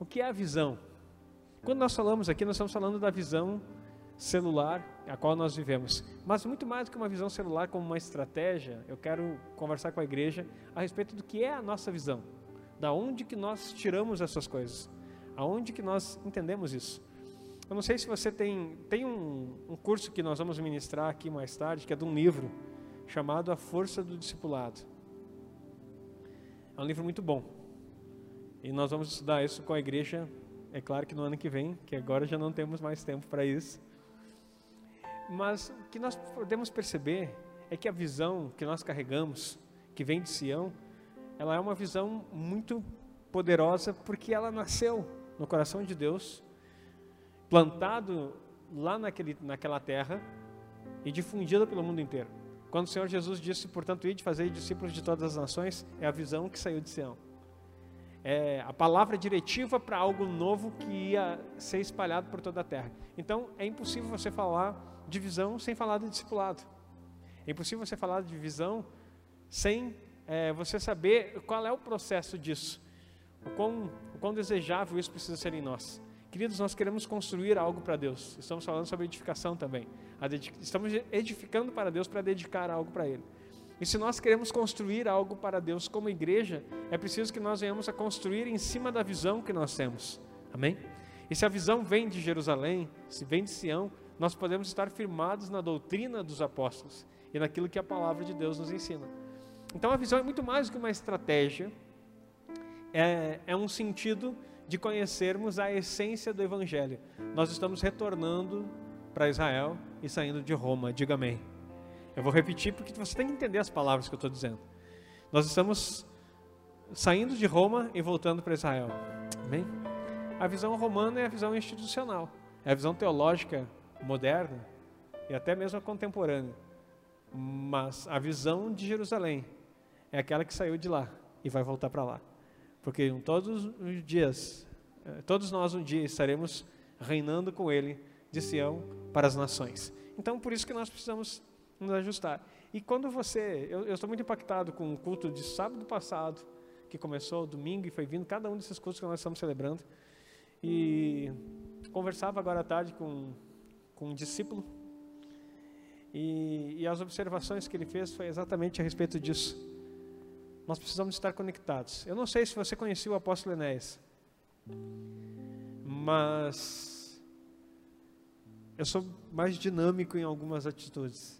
O que é a visão? Quando nós falamos aqui, nós estamos falando da visão celular a qual nós vivemos. Mas muito mais do que uma visão celular como uma estratégia, eu quero conversar com a igreja a respeito do que é a nossa visão. Da onde que nós tiramos essas coisas? Aonde que nós entendemos isso? Eu não sei se você tem tem um, um curso que nós vamos ministrar aqui mais tarde, que é de um livro chamado A Força do Discipulado. É um livro muito bom. E nós vamos estudar isso com a igreja, é claro que no ano que vem, que agora já não temos mais tempo para isso. Mas o que nós podemos perceber é que a visão que nós carregamos, que vem de Sião, ela é uma visão muito poderosa porque ela nasceu no coração de Deus, plantado lá naquele, naquela terra e difundida pelo mundo inteiro. Quando o Senhor Jesus disse, portanto, ide fazer discípulos de todas as nações, é a visão que saiu de Sião. É a palavra diretiva para algo novo que ia ser espalhado por toda a terra. Então, é impossível você falar de visão sem falar de discipulado. É impossível você falar de visão sem é, você saber qual é o processo disso. O quão, o quão desejável isso precisa ser em nós. Queridos, nós queremos construir algo para Deus. Estamos falando sobre edificação também. Estamos edificando para Deus para dedicar algo para Ele. E se nós queremos construir algo para Deus como igreja, é preciso que nós venhamos a construir em cima da visão que nós temos. Amém? E se a visão vem de Jerusalém, se vem de Sião, nós podemos estar firmados na doutrina dos apóstolos e naquilo que a palavra de Deus nos ensina. Então a visão é muito mais do que uma estratégia, é, é um sentido de conhecermos a essência do Evangelho. Nós estamos retornando para Israel e saindo de Roma, diga amém. Eu vou repetir porque você tem que entender as palavras que eu estou dizendo. Nós estamos saindo de Roma e voltando para Israel. Amém? A visão romana é a visão institucional, é a visão teológica moderna e até mesmo a contemporânea. Mas a visão de Jerusalém é aquela que saiu de lá e vai voltar para lá. Porque todos os dias, eh, todos nós um dia estaremos reinando com Ele de Sião para as nações. Então, por isso que nós precisamos nos ajustar. E quando você, eu, eu estou muito impactado com o culto de sábado passado, que começou domingo e foi vindo, cada um desses cultos que nós estamos celebrando. E conversava agora à tarde com com um discípulo. E, e as observações que ele fez foi exatamente a respeito disso. Nós precisamos estar conectados. Eu não sei se você conhecia o apóstolo Enéas, mas eu sou mais dinâmico em algumas atitudes,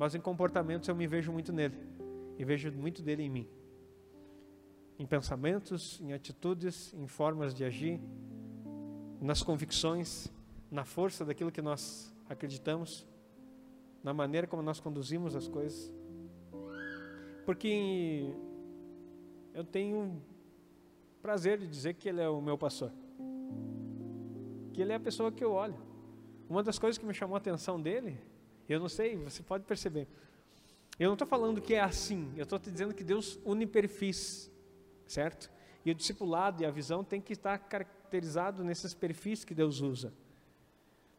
mas em comportamentos eu me vejo muito nele e vejo muito dele em mim. Em pensamentos, em atitudes, em formas de agir, nas convicções na força daquilo que nós acreditamos, na maneira como nós conduzimos as coisas. Porque eu tenho prazer de dizer que ele é o meu pastor. Que ele é a pessoa que eu olho. Uma das coisas que me chamou a atenção dele, eu não sei, você pode perceber. Eu não estou falando que é assim, eu estou te dizendo que Deus une perfis, certo? E o discipulado e a visão tem que estar caracterizado nesses perfis que Deus usa.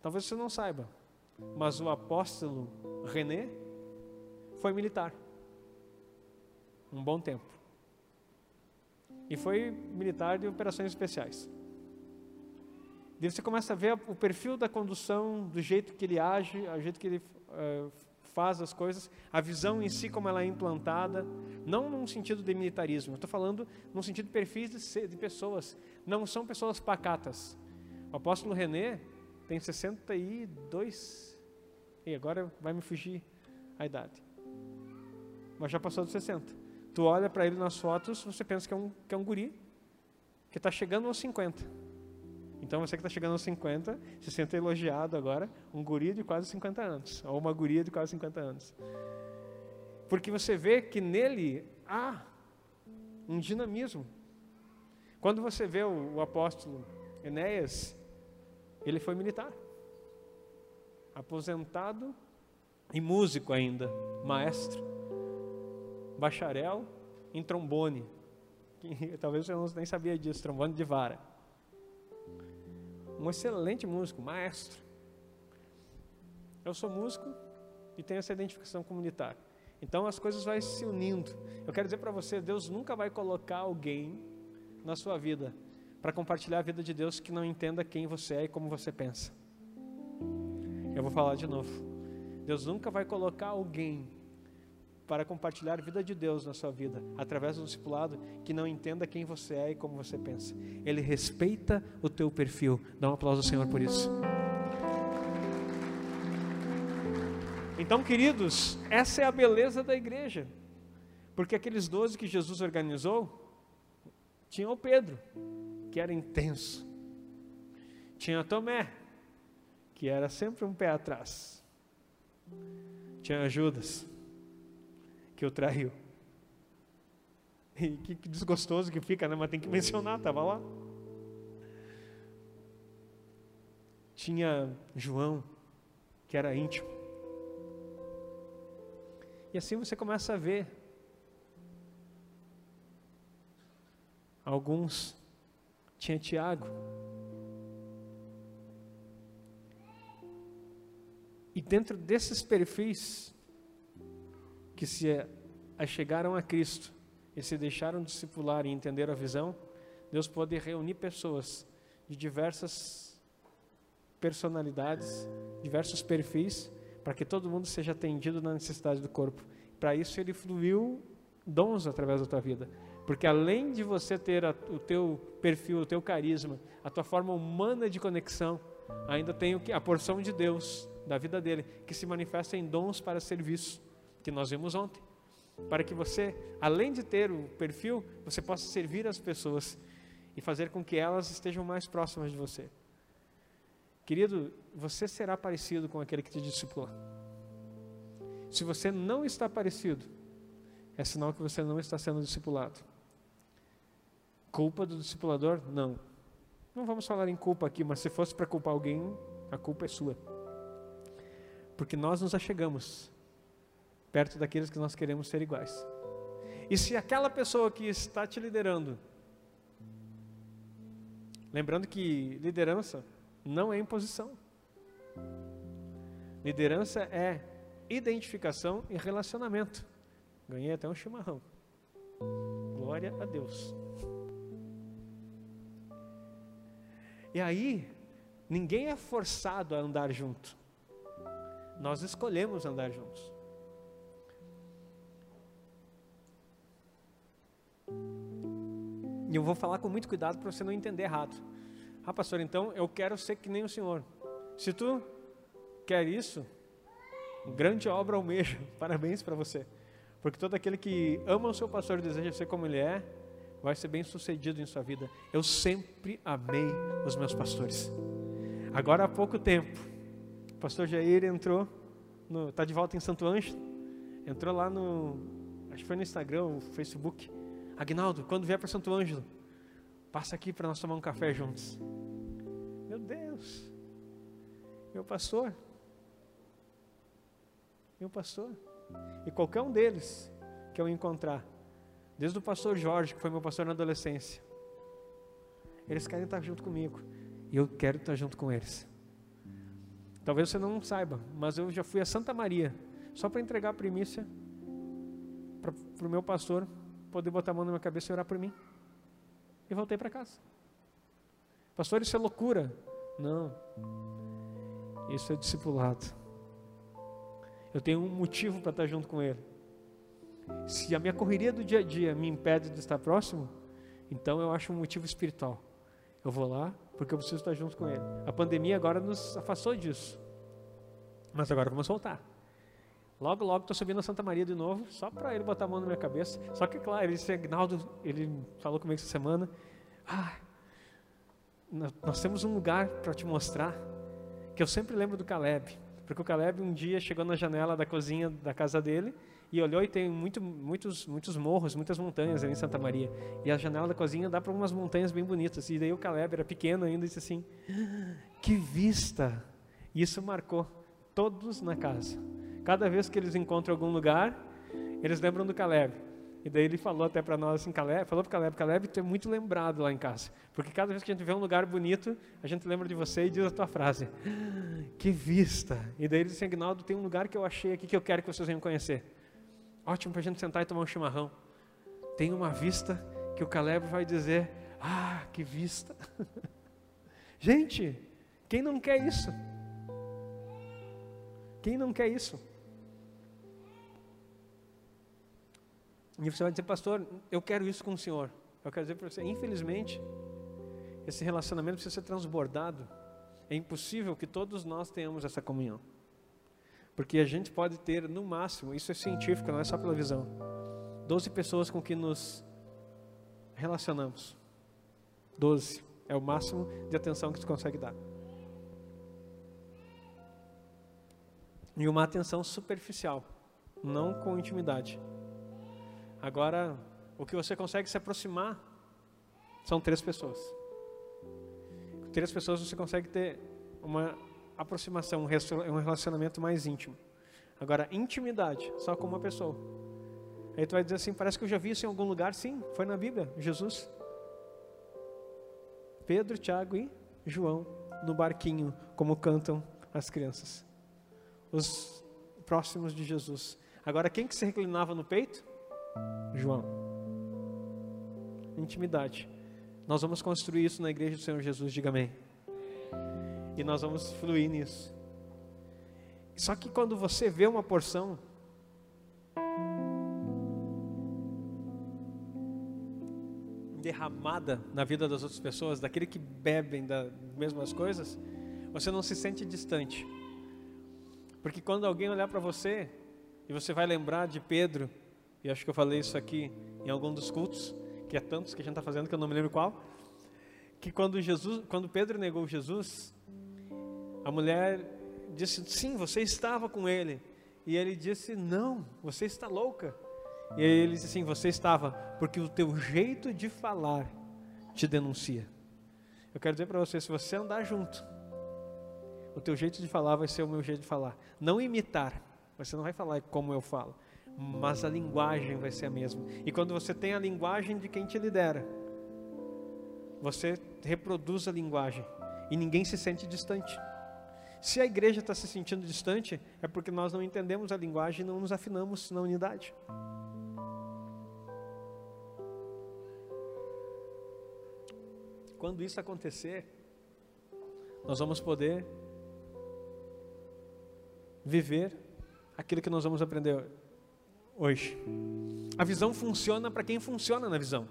Talvez você não saiba, mas o apóstolo René foi militar. Um bom tempo. E foi militar de operações especiais. E você começa a ver o perfil da condução, do jeito que ele age, o jeito que ele uh, faz as coisas, a visão em si como ela é implantada, não num sentido de militarismo, estou falando num sentido de perfis de, de pessoas, não são pessoas pacatas. O apóstolo René, tem 62. E agora vai me fugir a idade. Mas já passou dos 60. Tu olha para ele nas fotos, você pensa que é um, que é um guri que está chegando aos 50. Então você que está chegando aos 50, se sente elogiado agora, um guri de quase 50 anos, ou uma guria de quase 50 anos. Porque você vê que nele há um dinamismo. Quando você vê o, o apóstolo Enéas, ele foi militar, aposentado e músico ainda, maestro, bacharel em trombone. talvez você não nem sabia disso, trombone de vara. Um excelente músico, maestro. Eu sou músico e tenho essa identificação comunitária. Então as coisas vão se unindo. Eu quero dizer para você, Deus nunca vai colocar alguém na sua vida para compartilhar a vida de Deus que não entenda quem você é e como você pensa. Eu vou falar de novo. Deus nunca vai colocar alguém para compartilhar a vida de Deus na sua vida, através do discipulado, que não entenda quem você é e como você pensa. Ele respeita o teu perfil. Dá um aplauso ao Senhor por isso. Então, queridos, essa é a beleza da igreja. Porque aqueles doze que Jesus organizou, tinha o Pedro, que era intenso. Tinha Tomé, que era sempre um pé atrás. Tinha Judas, que o traiu. E que, que desgostoso que fica, né? Mas tem que mencionar, estava lá. Tinha João, que era íntimo. E assim você começa a ver alguns. Tinha Tiago. E dentro desses perfis, que se chegaram a Cristo e se deixaram discipular e entenderam a visão, Deus pode reunir pessoas de diversas personalidades, diversos perfis, para que todo mundo seja atendido na necessidade do corpo. Para isso ele fluiu dons através da tua vida. Porque além de você ter a, o teu perfil, o teu carisma, a tua forma humana de conexão, ainda tem a porção de Deus da vida dele que se manifesta em dons para serviço que nós vimos ontem, para que você, além de ter o perfil, você possa servir as pessoas e fazer com que elas estejam mais próximas de você. Querido, você será parecido com aquele que te discipula. Se você não está parecido, é sinal que você não está sendo discipulado. Culpa do discipulador? Não. Não vamos falar em culpa aqui, mas se fosse para culpar alguém, a culpa é sua. Porque nós nos achegamos perto daqueles que nós queremos ser iguais. E se aquela pessoa que está te liderando, lembrando que liderança não é imposição, liderança é identificação e relacionamento. Ganhei até um chimarrão. Glória a Deus. E aí, ninguém é forçado a andar junto. Nós escolhemos andar juntos. E eu vou falar com muito cuidado para você não entender errado. Ah, pastor, então eu quero ser que nem o Senhor. Se tu quer isso, grande obra almeja. Parabéns para você. Porque todo aquele que ama o seu pastor e deseja ser como ele é, vai ser bem sucedido em sua vida. Eu sempre amei os meus pastores. Agora há pouco tempo, o pastor Jair entrou, está de volta em Santo Ângelo, entrou lá no, acho que foi no Instagram, no Facebook, Agnaldo, quando vier para Santo Ângelo, passa aqui para nós tomar um café juntos. Meu Deus, meu pastor, meu pastor, e qualquer um deles que eu encontrar, desde o pastor Jorge, que foi meu pastor na adolescência, eles querem estar junto comigo, e eu quero estar junto com eles. Talvez você não saiba, mas eu já fui a Santa Maria, só para entregar a primícia para o meu pastor poder botar a mão na minha cabeça e orar por mim. E voltei para casa. Pastor, isso é loucura. Não. Isso é discipulado. Eu tenho um motivo para estar junto com Ele. Se a minha correria do dia a dia me impede de estar próximo, então eu acho um motivo espiritual. Eu vou lá porque eu preciso estar junto com Ele. A pandemia agora nos afastou disso. Mas agora vamos voltar. Logo, logo estou subindo a Santa Maria de novo, só para ele botar a mão na minha cabeça. Só que, claro, ele disse, Agnaldo, ele falou comigo essa semana, ah, nós temos um lugar para te mostrar, que eu sempre lembro do Caleb, porque o Caleb um dia chegou na janela da cozinha da casa dele e olhou e tem muito, muitos, muitos morros, muitas montanhas ali em Santa Maria. E a janela da cozinha dá para umas montanhas bem bonitas. E daí o Caleb era pequeno ainda e disse assim: ah, Que vista! E isso marcou todos na casa. Cada vez que eles encontram algum lugar, eles lembram do Caleb. E daí ele falou até para nós assim, Caleb, falou para Caleb, Caleb, tu é muito lembrado lá em casa. Porque cada vez que a gente vê um lugar bonito, a gente lembra de você e diz a tua frase. Ah, que vista! E daí ele disse, Agnaldo, tem um lugar que eu achei aqui que eu quero que vocês venham conhecer. Ótimo para a gente sentar e tomar um chimarrão. Tem uma vista que o Caleb vai dizer, Ah, que vista! Gente, quem não quer isso? Quem não quer isso? E você vai dizer, pastor, eu quero isso com o senhor. Eu quero dizer para você, infelizmente, esse relacionamento precisa ser transbordado. É impossível que todos nós tenhamos essa comunhão. Porque a gente pode ter, no máximo, isso é científico, não é só pela visão, 12 pessoas com que nos relacionamos. 12 é o máximo de atenção que você consegue dar. E uma atenção superficial, não com intimidade. Agora, o que você consegue se aproximar são três pessoas. Com três pessoas você consegue ter uma aproximação, um relacionamento mais íntimo. Agora, intimidade, só com uma pessoa. Aí tu vai dizer assim, parece que eu já vi isso em algum lugar. Sim, foi na Bíblia, Jesus. Pedro, Tiago e João no barquinho, como cantam as crianças. Os próximos de Jesus. Agora, quem que se reclinava no peito? João. Intimidade. Nós vamos construir isso na igreja do Senhor Jesus, diga amém. E nós vamos fluir nisso. Só que quando você vê uma porção derramada na vida das outras pessoas, daquele que bebem das mesmas coisas, você não se sente distante. Porque quando alguém olhar para você, e você vai lembrar de Pedro e acho que eu falei isso aqui em algum dos cultos, que é tantos que a gente está fazendo que eu não me lembro qual, que quando Jesus, quando Pedro negou Jesus, a mulher disse: "Sim, você estava com ele". E ele disse: "Não, você está louca". E ele disse assim: "Você estava, porque o teu jeito de falar te denuncia". Eu quero dizer para você, se você andar junto, o teu jeito de falar vai ser o meu jeito de falar. Não imitar. Você não vai falar como eu falo mas a linguagem vai ser a mesma. E quando você tem a linguagem de quem te lidera, você reproduz a linguagem e ninguém se sente distante. Se a igreja está se sentindo distante, é porque nós não entendemos a linguagem e não nos afinamos na unidade. Quando isso acontecer, nós vamos poder viver aquilo que nós vamos aprender hoje. A visão funciona para quem funciona na visão.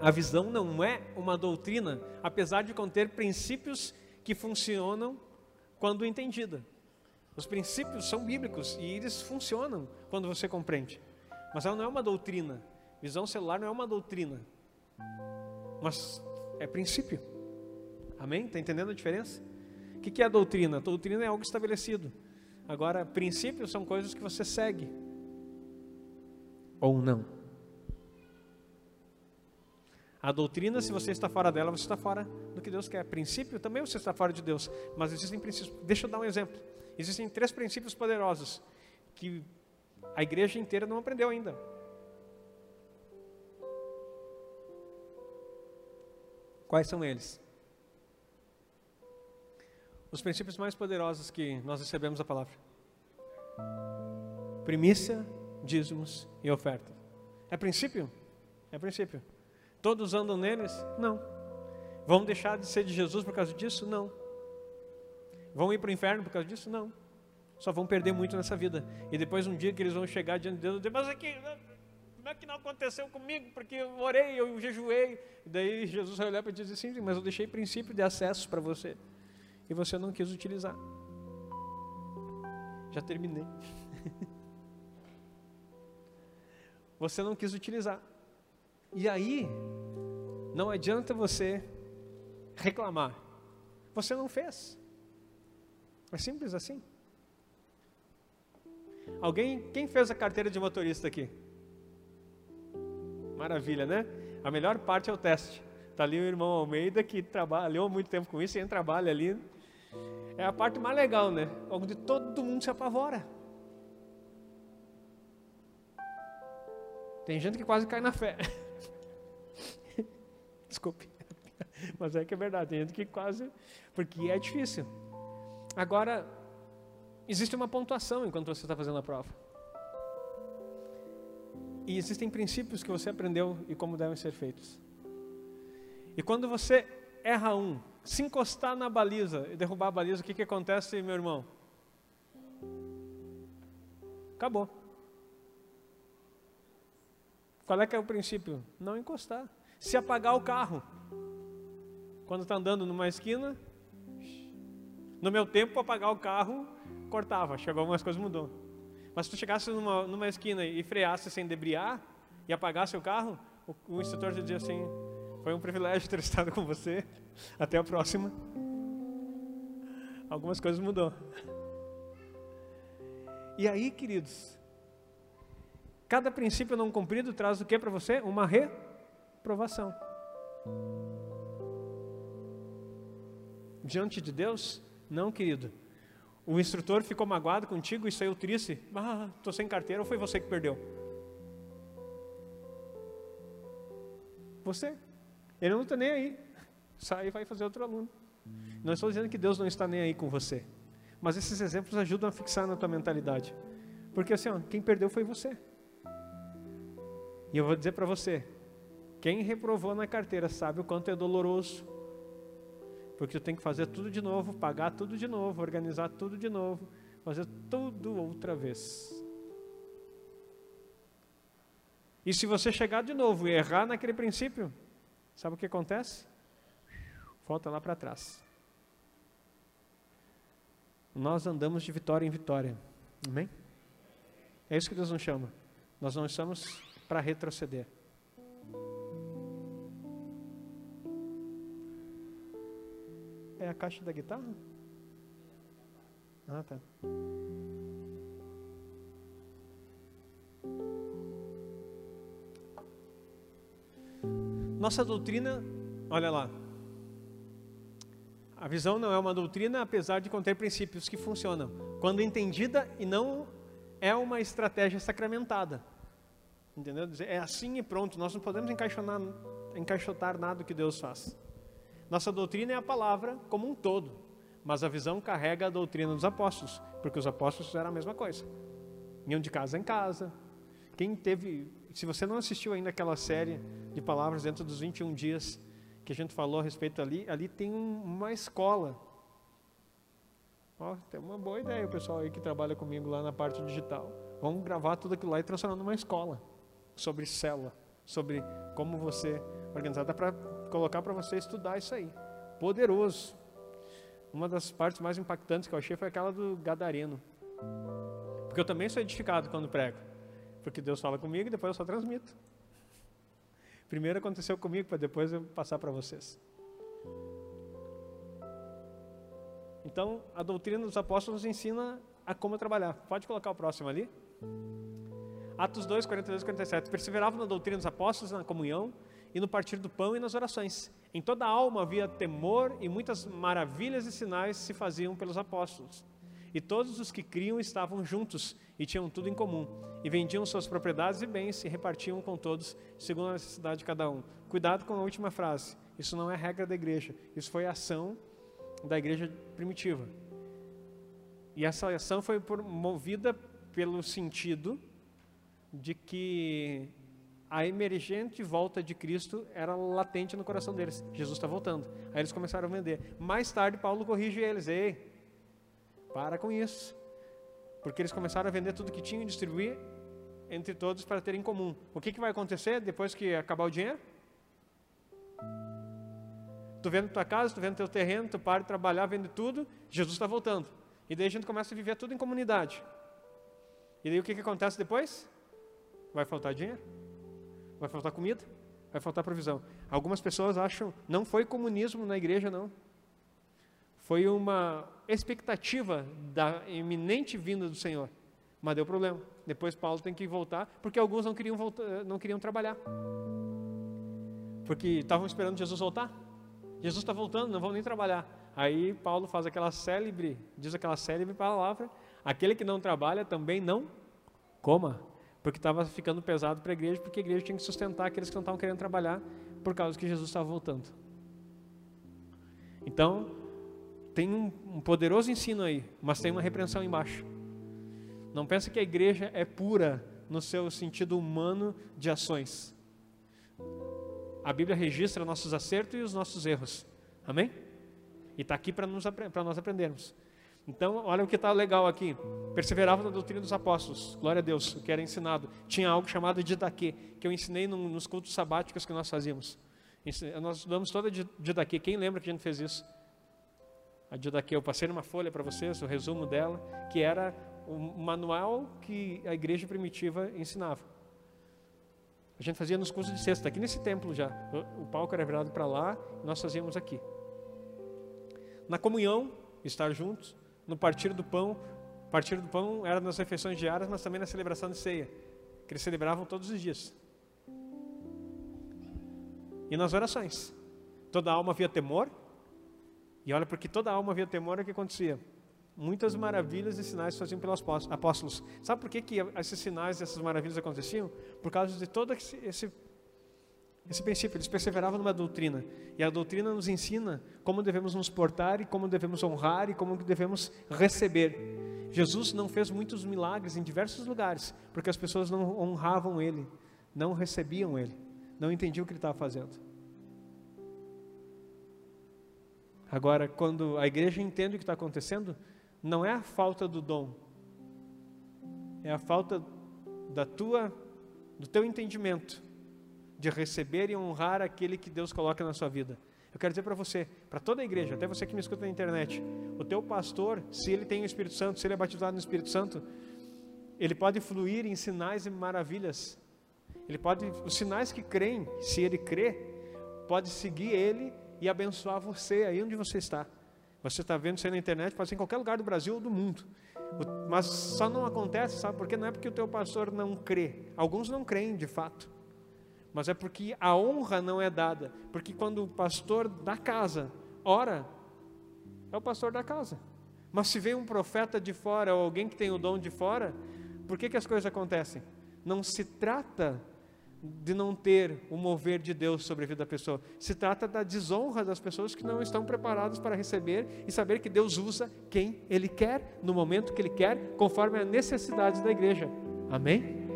A visão não é uma doutrina, apesar de conter princípios que funcionam quando entendida. Os princípios são bíblicos e eles funcionam quando você compreende. Mas ela não é uma doutrina. Visão celular não é uma doutrina. Mas é princípio. Amém? Está entendendo a diferença? O que é a doutrina? A doutrina é algo estabelecido. Agora, princípios são coisas que você segue. Ou não. A doutrina, se você está fora dela, você está fora do que Deus quer. Princípio, também você está fora de Deus. Mas existem princípios. Deixa eu dar um exemplo. Existem três princípios poderosos que a igreja inteira não aprendeu ainda. Quais são eles? Os princípios mais poderosos que nós recebemos da palavra: primícia, dízimos e oferta. É princípio? É princípio. Todos andam neles? Não. Vão deixar de ser de Jesus por causa disso? Não. Vão ir para o inferno por causa disso? Não. Só vão perder muito nessa vida. E depois um dia que eles vão chegar diante de Deus mas aqui, como é que não aconteceu comigo? Porque eu orei, eu jejuei. E daí Jesus vai olhar para ti e dizer, sim, mas eu deixei princípio de acesso para você e você não quis utilizar. Já terminei. você não quis utilizar. E aí, não adianta você reclamar. Você não fez. É simples assim. Alguém, quem fez a carteira de motorista aqui? Maravilha, né? A melhor parte é o teste. Está ali o irmão Almeida que trabalhou muito tempo com isso e trabalha ali é a parte mais legal, né? Onde todo mundo se apavora. Tem gente que quase cai na fé. Desculpe. Mas é que é verdade. Tem gente que quase. Porque é difícil. Agora, existe uma pontuação enquanto você está fazendo a prova. E existem princípios que você aprendeu e como devem ser feitos. E quando você erra um, se encostar na baliza e derrubar a baliza, o que, que acontece, meu irmão? Acabou. Qual é que é o princípio? Não encostar. Se apagar o carro, quando está andando numa esquina, no meu tempo, apagar o carro, cortava. Chegou algumas coisas, mudou. Mas se tu chegasse numa, numa esquina e freasse sem debriar e apagasse o carro, o, o instrutor dizia assim: Foi um privilégio ter estado com você. Até a próxima. Algumas coisas mudou. E aí, queridos, cada princípio não cumprido traz o que para você? Uma reprovação. Diante de Deus, não, querido. O instrutor ficou magoado contigo e saiu triste. Ah, estou sem carteira ou foi você que perdeu? Você. Ele não está nem aí. Sai e vai fazer outro aluno. Não estou dizendo que Deus não está nem aí com você. Mas esses exemplos ajudam a fixar na tua mentalidade. Porque assim, ó, quem perdeu foi você. E eu vou dizer para você: quem reprovou na carteira sabe o quanto é doloroso porque eu tenho que fazer tudo de novo, pagar tudo de novo, organizar tudo de novo, fazer tudo outra vez. E se você chegar de novo e errar naquele princípio, sabe o que acontece? Volta lá para trás. Nós andamos de vitória em vitória. Amém? É isso que Deus nos chama. Nós não estamos para retroceder. É a caixa da guitarra? Ah, tá. Nossa doutrina, olha lá. A visão não é uma doutrina, apesar de conter princípios que funcionam, quando entendida e não é uma estratégia sacramentada. Entendeu? É assim e pronto, nós não podemos encaixotar, nada que Deus faz. Nossa doutrina é a palavra como um todo, mas a visão carrega a doutrina dos apóstolos, porque os apóstolos fizeram a mesma coisa. Iam de casa em casa. Quem teve, se você não assistiu ainda aquela série de palavras dentro dos 21 dias que a gente falou a respeito ali, ali tem uma escola. Ó, tem uma boa ideia o pessoal aí que trabalha comigo lá na parte digital. Vamos gravar tudo aquilo lá e transformar numa escola sobre célula, sobre como você organizar. Dá para colocar para você estudar isso aí. Poderoso. Uma das partes mais impactantes que eu achei foi aquela do Gadareno. Porque eu também sou edificado quando prego. Porque Deus fala comigo e depois eu só transmito. Primeiro aconteceu comigo, para depois eu passar para vocês. Então, a doutrina dos apóstolos ensina a como trabalhar. Pode colocar o próximo ali. Atos 2, 42 e 47. Perseveravam na doutrina dos apóstolos, na comunhão, e no partir do pão e nas orações. Em toda a alma havia temor e muitas maravilhas e sinais se faziam pelos apóstolos. E todos os que criam estavam juntos e tinham tudo em comum. E vendiam suas propriedades e bens e repartiam com todos, segundo a necessidade de cada um. Cuidado com a última frase. Isso não é regra da igreja. Isso foi ação da igreja primitiva. E essa ação foi movida pelo sentido de que a emergente volta de Cristo era latente no coração deles. Jesus está voltando. Aí eles começaram a vender. Mais tarde, Paulo corrige eles: Ei, para com isso. Porque eles começaram a vender tudo que tinham e distribuir entre todos para ter em comum. O que, que vai acontecer depois que acabar o dinheiro? Tu vende tua casa, tu vende teu terreno, tu para de trabalhar, vende tudo, Jesus está voltando. E daí a gente começa a viver tudo em comunidade. E daí o que, que acontece depois? Vai faltar dinheiro? Vai faltar comida? Vai faltar provisão. Algumas pessoas acham, não foi comunismo na igreja, não. Foi uma expectativa da iminente vinda do Senhor. Mas deu problema. Depois Paulo tem que voltar, porque alguns não queriam, voltar, não queriam trabalhar. Porque estavam esperando Jesus voltar. Jesus está voltando, não vão nem trabalhar. Aí Paulo faz aquela célebre, diz aquela célebre palavra: aquele que não trabalha também não coma porque estava ficando pesado para a igreja, porque a igreja tinha que sustentar aqueles que não estavam querendo trabalhar por causa que Jesus estava voltando. Então, tem um, poderoso ensino aí, mas tem uma repreensão embaixo. Não pensa que a igreja é pura no seu sentido humano de ações. A Bíblia registra nossos acertos e os nossos erros. Amém? E está aqui para nós aprendermos. Então, olha o que está legal aqui. Perseverava na doutrina dos apóstolos. Glória a Deus, o que era ensinado. Tinha algo chamado didaquê, que eu ensinei nos cultos sabáticos que nós fazíamos. Nós estudamos toda didaquê. Quem lembra que a gente fez isso? A didaquê, eu passei numa folha para vocês, o resumo dela, que era o manual que a igreja primitiva ensinava. A gente fazia nos cursos de sexta, aqui nesse templo já. O palco era virado para lá, nós fazíamos aqui. Na comunhão, estar juntos, no partir do pão, partir do pão era nas refeições diárias, mas também na celebração de ceia, que eles celebravam todos os dias. E nas orações. Toda alma havia temor. E olha, porque toda alma havia temor, o que acontecia? Muitas maravilhas e sinais faziam pelos apóstolos. Sabe por que, que esses sinais, essas maravilhas aconteciam? Por causa de todo esse, esse, esse princípio. Eles perseveravam numa doutrina. E a doutrina nos ensina como devemos nos portar e como devemos honrar e como devemos receber. Jesus não fez muitos milagres em diversos lugares, porque as pessoas não honravam Ele, não recebiam Ele, não entendiam o que Ele estava fazendo. Agora, quando a igreja entende o que está acontecendo, não é a falta do dom, é a falta da tua, do teu entendimento de receber e honrar aquele que Deus coloca na sua vida. Eu quero dizer para você, para toda a igreja, até você que me escuta na internet, o teu pastor, se ele tem o Espírito Santo, se ele é batizado no Espírito Santo, ele pode fluir em sinais e maravilhas. Ele pode, os sinais que creem, se ele crê, pode seguir ele e abençoar você aí onde você está. Você está vendo isso aí na internet, pode ser em qualquer lugar do Brasil ou do mundo. Mas só não acontece, sabe? Porque não é porque o teu pastor não crê. Alguns não creem de fato. Mas é porque a honra não é dada. Porque quando o pastor da casa ora, é o pastor da casa. Mas se vem um profeta de fora ou alguém que tem o dom de fora, por que, que as coisas acontecem? Não se trata de não ter o mover de Deus sobre a vida da pessoa. Se trata da desonra das pessoas que não estão preparadas para receber e saber que Deus usa quem Ele quer, no momento que Ele quer, conforme as necessidades da igreja. Amém?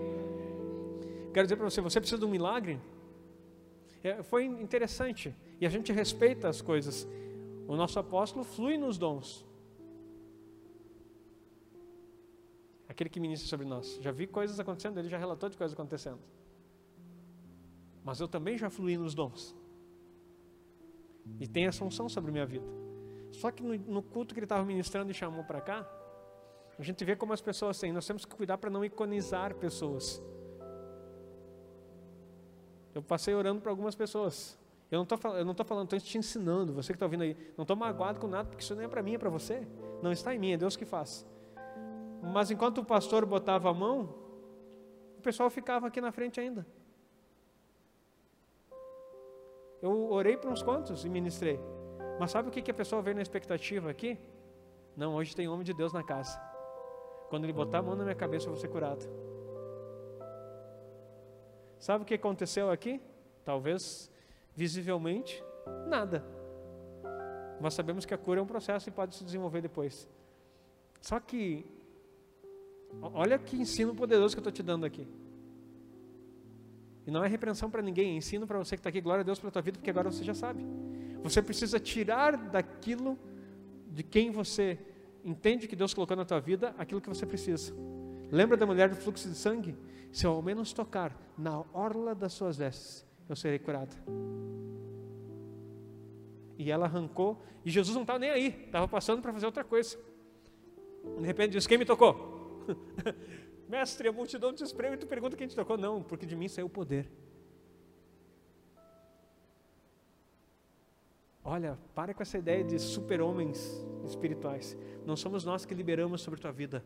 Quero dizer para você, você precisa de um milagre? É, foi interessante e a gente respeita as coisas. O nosso apóstolo flui nos dons. Aquele que ministra sobre nós. Já vi coisas acontecendo, ele já relatou de coisas acontecendo mas eu também já fluí nos dons. E tem essa unção sobre minha vida. Só que no, no culto que ele estava ministrando e chamou para cá, a gente vê como as pessoas têm. Nós temos que cuidar para não iconizar pessoas. Eu passei orando para algumas pessoas. Eu não estou falando, estou te ensinando, você que está ouvindo aí. Não estou magoado com nada, porque isso não é para mim, é para você. Não está em mim, é Deus que faz. Mas enquanto o pastor botava a mão, o pessoal ficava aqui na frente ainda. Eu orei para uns quantos e ministrei. Mas sabe o que, que a pessoa vê na expectativa aqui? Não, hoje tem homem de Deus na casa. Quando ele botar a mão na minha cabeça, eu vou ser curado. Sabe o que aconteceu aqui? Talvez visivelmente nada. Mas sabemos que a cura é um processo e pode se desenvolver depois. Só que, olha que ensino poderoso que eu estou te dando aqui. E não é repreensão para ninguém, é ensino para você que está aqui, glória a Deus pela tua vida, porque agora você já sabe. Você precisa tirar daquilo de quem você entende que Deus colocou na tua vida aquilo que você precisa. Lembra da mulher do fluxo de sangue? Se eu ao menos tocar na orla das suas vestes, eu serei curada. E ela arrancou, e Jesus não estava nem aí, estava passando para fazer outra coisa. De repente disse: Quem me tocou? Mestre, a multidão te espreme e tu pergunta quem te tocou. Não, porque de mim saiu o poder. Olha, para com essa ideia de super-homens espirituais. Não somos nós que liberamos sobre tua vida.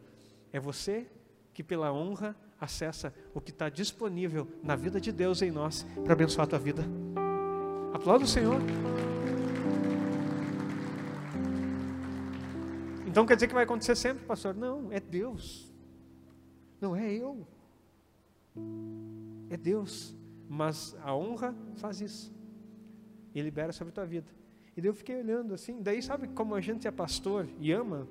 É você que, pela honra, acessa o que está disponível na vida de Deus em nós para abençoar a tua vida. Aplauda o Senhor. Então quer dizer que vai acontecer sempre, pastor? Não, é Deus. Não é eu. É Deus. Mas a honra faz isso. E libera sobre a tua vida. E daí eu fiquei olhando assim. Daí, sabe como a gente é pastor e ama?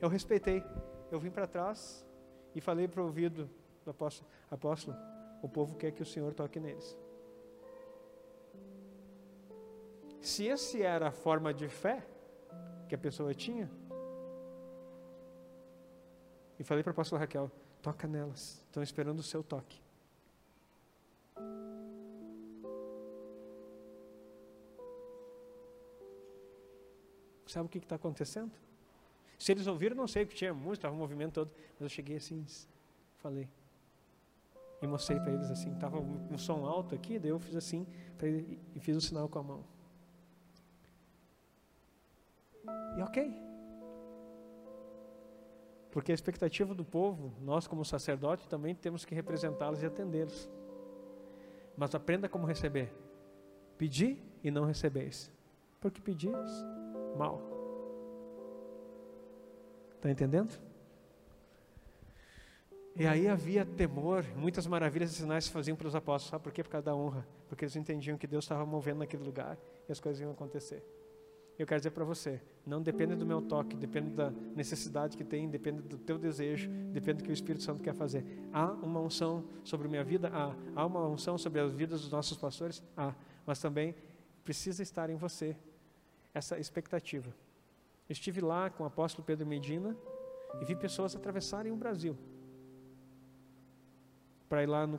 Eu respeitei. Eu vim para trás e falei para o ouvido do apóstolo, apóstolo, o povo quer que o Senhor toque neles. Se esse era a forma de fé que a pessoa tinha, e falei para a apóstola Raquel, toca nelas, estão esperando o seu toque. Sabe o que está acontecendo? Se eles ouviram, não sei, porque tinha música, estava o movimento todo, mas eu cheguei assim, falei. E mostrei para eles assim, estava um som alto aqui, daí eu fiz assim, ele, e fiz o um sinal com a mão. E ok. Porque a expectativa do povo, nós como sacerdote também temos que representá-los e atendê-los. Mas aprenda como receber. Pedir e não recebeis. Porque pedis mal. Está entendendo? E aí havia temor, muitas maravilhas e sinais se faziam para os apóstolos. Sabe por quê? Por causa da honra. Porque eles entendiam que Deus estava movendo naquele lugar e as coisas iam acontecer. Eu quero dizer para você, não depende do meu toque, depende da necessidade que tem, depende do teu desejo, depende do que o Espírito Santo quer fazer. Há uma unção sobre minha vida? Há. Há uma unção sobre as vidas dos nossos pastores? Há. Mas também precisa estar em você essa expectativa. Estive lá com o apóstolo Pedro Medina e vi pessoas atravessarem o Brasil. Para ir lá no,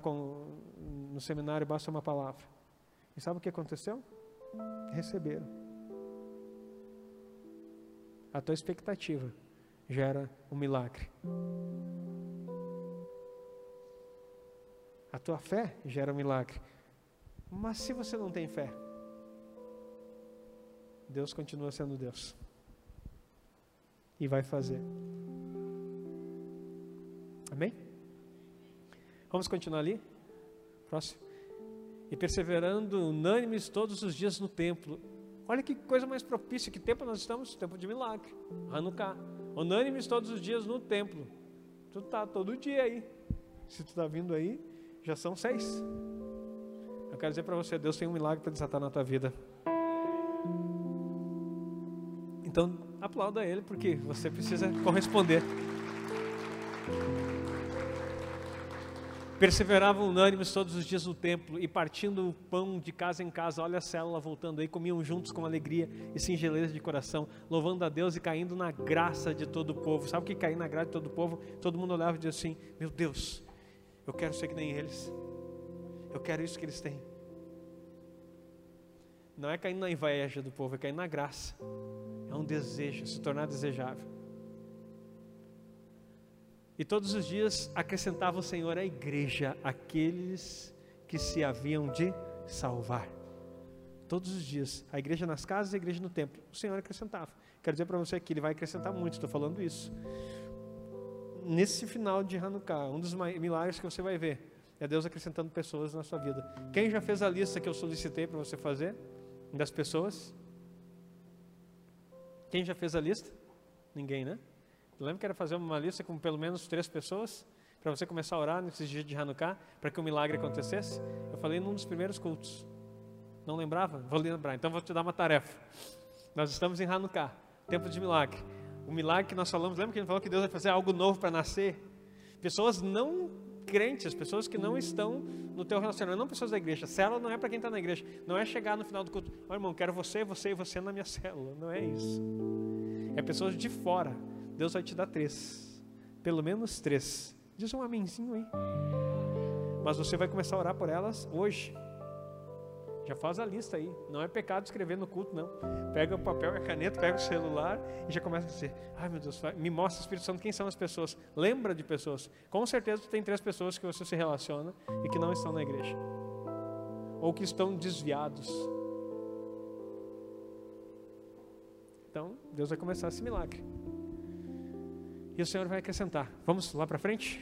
no seminário basta uma palavra. E sabe o que aconteceu? Receberam a tua expectativa gera um milagre. A tua fé gera um milagre. Mas se você não tem fé, Deus continua sendo Deus. E vai fazer. Amém? Vamos continuar ali? Próximo. E perseverando unânimes todos os dias no templo Olha que coisa mais propícia, que tempo nós estamos? Tempo de milagre. Hanukkah. Unânimes todos os dias no templo. Tu está todo dia aí. Se tu está vindo aí, já são seis. Eu quero dizer para você, Deus tem um milagre para desatar na tua vida. Então, aplauda Ele, porque você precisa corresponder. Perseveravam unânimes todos os dias no templo e partindo o pão de casa em casa, olha a célula voltando aí, comiam juntos com alegria e singeleza de coração, louvando a Deus e caindo na graça de todo o povo. Sabe o que cair na graça de todo o povo? Todo mundo olhava e dizia assim: Meu Deus, eu quero ser que nem eles, eu quero isso que eles têm. Não é cair na inveja do povo, é cair na graça. É um desejo, se tornar desejável. E todos os dias acrescentava o Senhor à igreja aqueles que se haviam de salvar. Todos os dias, a igreja nas casas a igreja no templo, o Senhor acrescentava. Quero dizer para você que Ele vai acrescentar muito, estou falando isso. Nesse final de Hanukkah, um dos milagres que você vai ver é Deus acrescentando pessoas na sua vida. Quem já fez a lista que eu solicitei para você fazer das pessoas? Quem já fez a lista? Ninguém, né? Lembra que era fazer uma lista com pelo menos três pessoas? Para você começar a orar nesses dias de Hanukkah, para que o milagre acontecesse? Eu falei num dos primeiros cultos. Não lembrava? Vou lembrar. Então vou te dar uma tarefa. Nós estamos em Hanukkah, tempo de milagre. O milagre que nós falamos, lembra que gente falou que Deus vai fazer algo novo para nascer? Pessoas não crentes, pessoas que não estão no teu relacionamento, não pessoas da igreja. Célula não é para quem está na igreja. Não é chegar no final do culto, oh, irmão, quero você, você e você na minha célula. Não é isso. É pessoas de fora Deus vai te dar três. Pelo menos três. Diz um amenzinho aí. Mas você vai começar a orar por elas hoje. Já faz a lista aí. Não é pecado escrever no culto, não. Pega o papel e a caneta, pega o celular e já começa a dizer: Ai meu Deus, me mostra, Espírito Santo, quem são as pessoas. Lembra de pessoas. Com certeza tem três pessoas que você se relaciona e que não estão na igreja. Ou que estão desviados. Então, Deus vai começar esse milagre. E o Senhor vai acrescentar. Vamos lá para frente?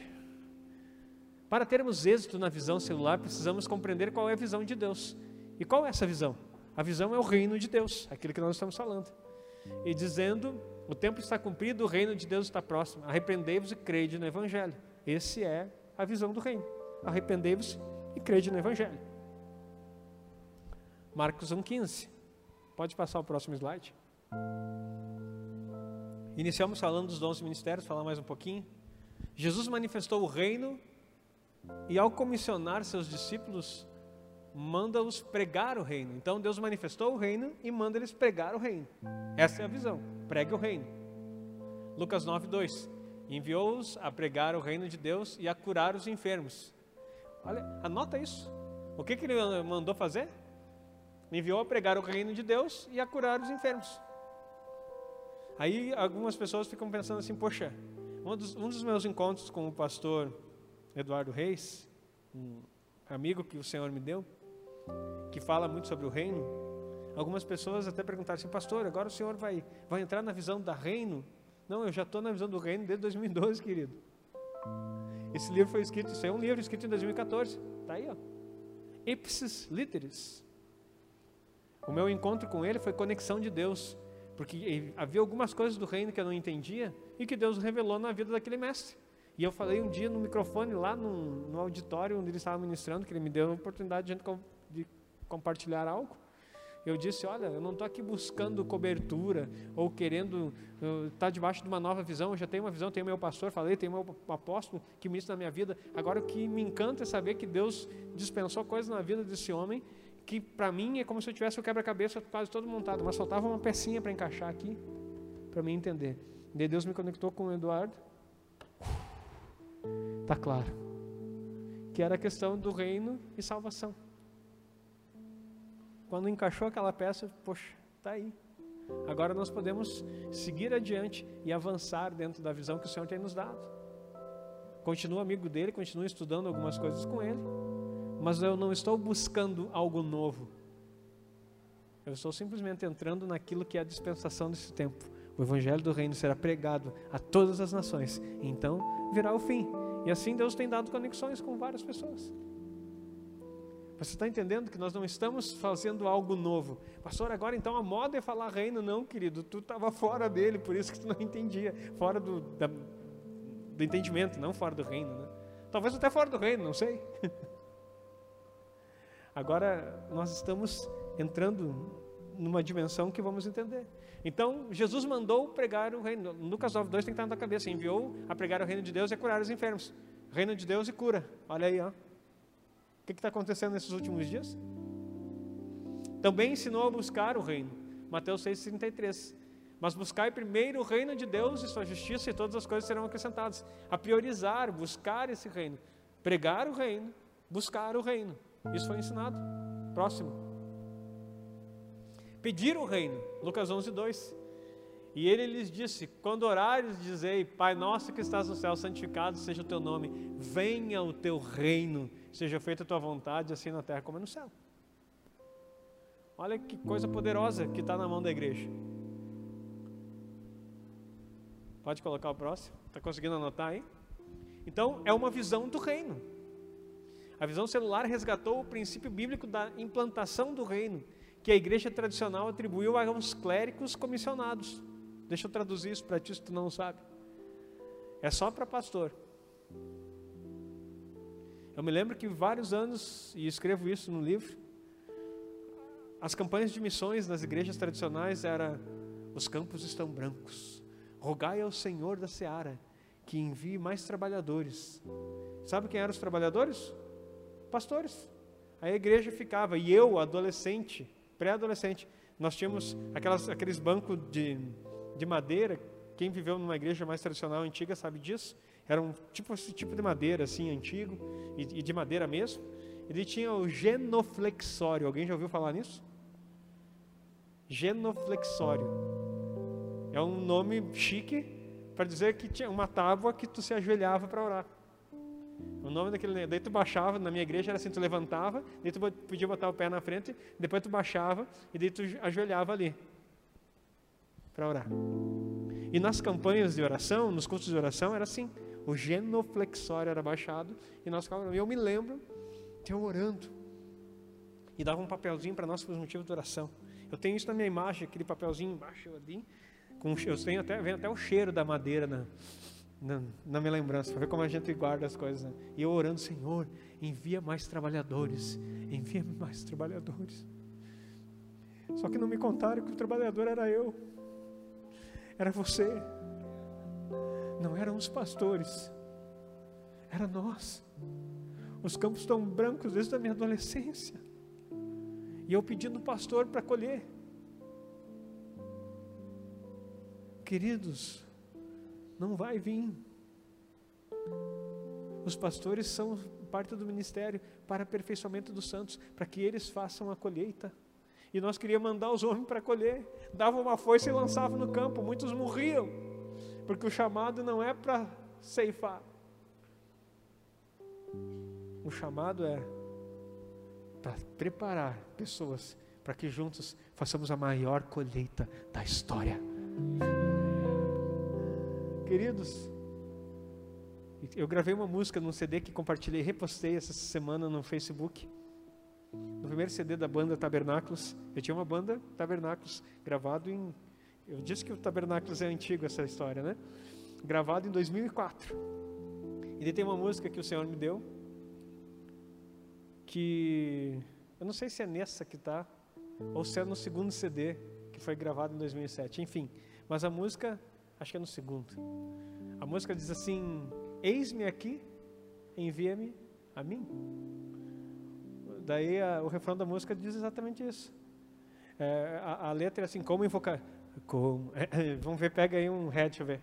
Para termos êxito na visão celular, precisamos compreender qual é a visão de Deus. E qual é essa visão? A visão é o reino de Deus, aquilo que nós estamos falando. E dizendo: o tempo está cumprido, o reino de Deus está próximo. Arrependei-vos e crede no Evangelho. Esse é a visão do reino. Arrependei-vos e crede no Evangelho. Marcos 1,15. Pode passar o próximo slide. Iniciamos falando dos dons e ministérios, falar mais um pouquinho. Jesus manifestou o reino E ao comissionar seus discípulos, manda-os pregar o reino. Então Deus manifestou o reino e manda eles pregar o reino. Essa é a visão. Pregue o reino. Lucas 9, 2. Enviou-os a pregar o reino de Deus e a curar os enfermos. Olha, anota isso. O que, que ele mandou fazer? Enviou a pregar o reino de Deus e a curar os enfermos. Aí algumas pessoas ficam pensando assim, poxa, um dos, um dos meus encontros com o pastor Eduardo Reis, um amigo que o Senhor me deu, que fala muito sobre o reino, algumas pessoas até perguntaram assim, pastor, agora o senhor vai, vai entrar na visão da reino? Não, eu já estou na visão do reino desde 2012, querido. Esse livro foi escrito, isso é um livro escrito em 2014, está aí, ó. Ipsis Literis. O meu encontro com ele foi conexão de Deus, porque havia algumas coisas do reino que eu não entendia e que Deus revelou na vida daquele mestre. E eu falei um dia no microfone lá no, no auditório onde ele estava ministrando, que ele me deu a oportunidade de, de compartilhar algo. Eu disse: Olha, eu não estou aqui buscando cobertura ou querendo estar tá debaixo de uma nova visão. Eu já tenho uma visão, tenho meu pastor, falei, tenho meu apóstolo que ministra na minha vida. Agora o que me encanta é saber que Deus dispensou coisas na vida desse homem que para mim é como se eu tivesse o quebra-cabeça quase todo montado, mas faltava uma pecinha para encaixar aqui para mim entender. E Deus me conectou com o Eduardo. Tá claro. Que era a questão do reino e salvação. Quando encaixou aquela peça, poxa, está aí. Agora nós podemos seguir adiante e avançar dentro da visão que o Senhor tem nos dado. Continuo amigo dele, continuo estudando algumas coisas com ele, mas eu não estou buscando algo novo. Eu estou simplesmente entrando naquilo que é a dispensação desse tempo. O evangelho do reino será pregado a todas as nações. Então virá o fim. E assim Deus tem dado conexões com várias pessoas. Você está entendendo que nós não estamos fazendo algo novo. Pastor, agora então a moda é falar reino. Não, querido, tu estava fora dele, por isso que tu não entendia. Fora do, da, do entendimento, não fora do reino. Né? Talvez até fora do reino, não sei. agora nós estamos entrando numa dimensão que vamos entender. Então, Jesus mandou pregar o reino. Lucas 9, 2 tem que estar na tua cabeça. Enviou a pregar o reino de Deus e a curar os enfermos. Reino de Deus e cura. Olha aí, ó que está acontecendo nesses últimos dias? Também ensinou a buscar o reino. Mateus 6,33. Mas buscai primeiro o reino de Deus e sua justiça, e todas as coisas serão acrescentadas. A priorizar, buscar esse reino. Pregar o reino, buscar o reino. Isso foi ensinado. Próximo. Pedir o reino. Lucas 11, 2. E ele lhes disse: Quando orares, dizei: Pai nosso que estás no céu, santificado seja o teu nome, venha o teu reino, seja feita a tua vontade, assim na terra como no céu. Olha que coisa poderosa que está na mão da igreja. Pode colocar o próximo? Está conseguindo anotar aí? Então, é uma visão do reino. A visão celular resgatou o princípio bíblico da implantação do reino, que a igreja tradicional atribuiu a uns clérigos comissionados. Deixa eu traduzir isso para ti se tu não sabe. É só para pastor. Eu me lembro que vários anos, e escrevo isso no livro, as campanhas de missões nas igrejas tradicionais era os campos estão brancos. Rogai ao Senhor da seara que envie mais trabalhadores. Sabe quem eram os trabalhadores? Pastores. A igreja ficava, e eu, adolescente, pré-adolescente, nós tínhamos aquelas, aqueles bancos de de madeira. Quem viveu numa igreja mais tradicional antiga sabe disso. Era um tipo esse tipo de madeira assim antigo e, e de madeira mesmo. Ele tinha o genoflexório. Alguém já ouviu falar nisso? Genoflexório. É um nome chique para dizer que tinha uma tábua que tu se ajoelhava para orar. O nome daquele, daí tu baixava, na minha igreja era assim, tu levantava, daí tu podia botar o pé na frente, depois tu baixava e daí tu ajoelhava ali para orar. E nas campanhas de oração, nos cultos de oração, era assim: o genoflexório era baixado e nós ficávamos. Eu me lembro de eu orando e dava um papelzinho para nós por motivo de oração. Eu tenho isso na minha imagem, aquele papelzinho embaixo ali, com, eu tenho até, vem até o cheiro da madeira na, na, na minha lembrança, para ver como a gente guarda as coisas. Né? E eu orando, Senhor, envia mais trabalhadores, envia mais trabalhadores. Só que não me contaram que o trabalhador era eu era você. Não eram os pastores, era nós. Os campos estão brancos desde a minha adolescência. E eu pedindo o pastor para colher. Queridos, não vai vir. Os pastores são parte do ministério para aperfeiçoamento dos santos, para que eles façam a colheita. E nós queríamos mandar os homens para colher, dava uma força e lançava no campo, muitos morriam, porque o chamado não é para ceifar, o chamado é para preparar pessoas para que juntos façamos a maior colheita da história. Queridos, eu gravei uma música num CD que compartilhei, repostei essa semana no Facebook. No primeiro CD da banda Tabernáculos, eu tinha uma banda Tabernáculos gravado em. Eu disse que o Tabernáculos é antigo essa história, né? Gravado em 2004. E daí tem uma música que o Senhor me deu, que eu não sei se é nessa que está, ou se é no segundo CD, que foi gravado em 2007. Enfim, mas a música, acho que é no segundo. A música diz assim: Eis-me aqui, envia-me a mim. Daí a, o refrão da música diz exatamente isso. É, a, a, letra é assim: Como invocar. Como, é, vamos ver, pega aí um head, deixa eu ver.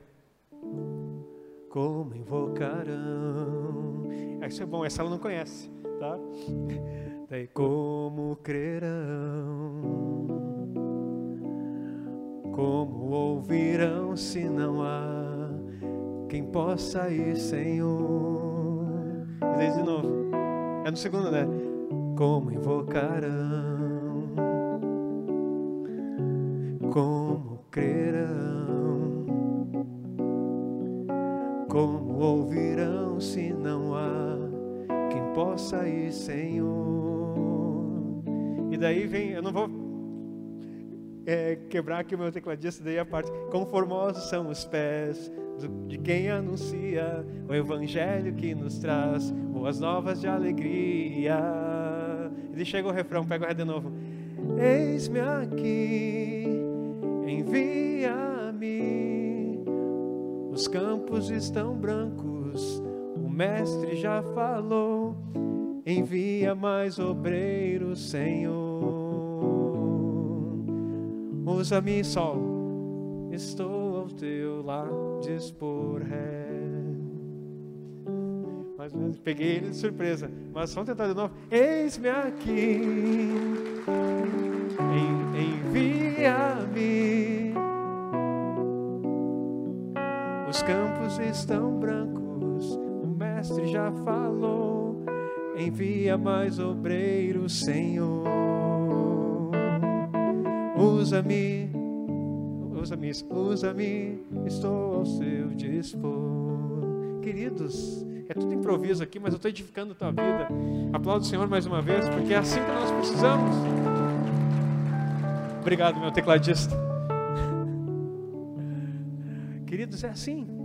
Como invocarão. Isso é bom, essa ela não conhece, tá? Daí, como crerão? Como ouvirão se não há quem possa ir, Senhor? E daí de novo. É no segundo, né? como invocarão, como crerão, como ouvirão se não há quem possa ir, Senhor. E daí vem, eu não vou é, quebrar aqui o meu tecladista, daí a parte, conformosos são os pés de quem anuncia o evangelho que nos traz boas novas de alegria ele chega o refrão, pega o ré de novo. Eis-me aqui, envia-me. Os campos estão brancos, o mestre já falou. Envia mais obreiros, Senhor. Usa-me, sol, estou ao teu lado, dispor ré ou menos. Peguei ele de surpresa. Mas vamos tentar de novo. Eis-me aqui, envia-me. Os campos estão brancos, o Mestre já falou. Envia mais obreiros, Senhor. Usa-me, usa-me, usa-me, estou ao seu dispor. Queridos, é tudo improviso aqui, mas eu estou edificando a tua vida. Aplaudo o Senhor mais uma vez, porque é assim que nós precisamos. Obrigado, meu tecladista. Queridos, é assim.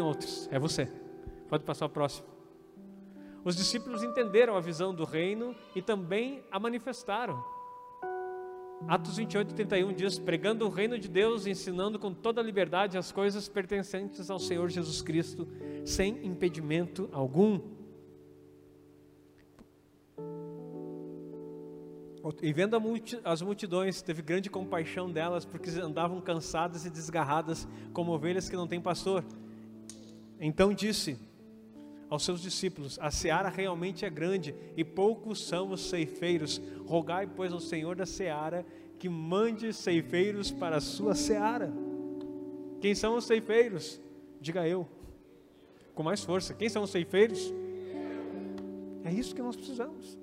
Vir outros, é você. Pode passar o próximo. Os discípulos entenderam a visão do reino e também a manifestaram. Atos 28, 31 diz: pregando o reino de Deus, ensinando com toda liberdade as coisas pertencentes ao Senhor Jesus Cristo, sem impedimento algum. E vendo as multidões, teve grande compaixão delas, porque andavam cansadas e desgarradas, como ovelhas que não têm pastor. Então disse: aos seus discípulos: A seara realmente é grande e poucos são os ceifeiros. Rogai, pois, ao Senhor da seara que mande ceifeiros para a sua seara. Quem são os ceifeiros? Diga eu, com mais força. Quem são os ceifeiros? É isso que nós precisamos.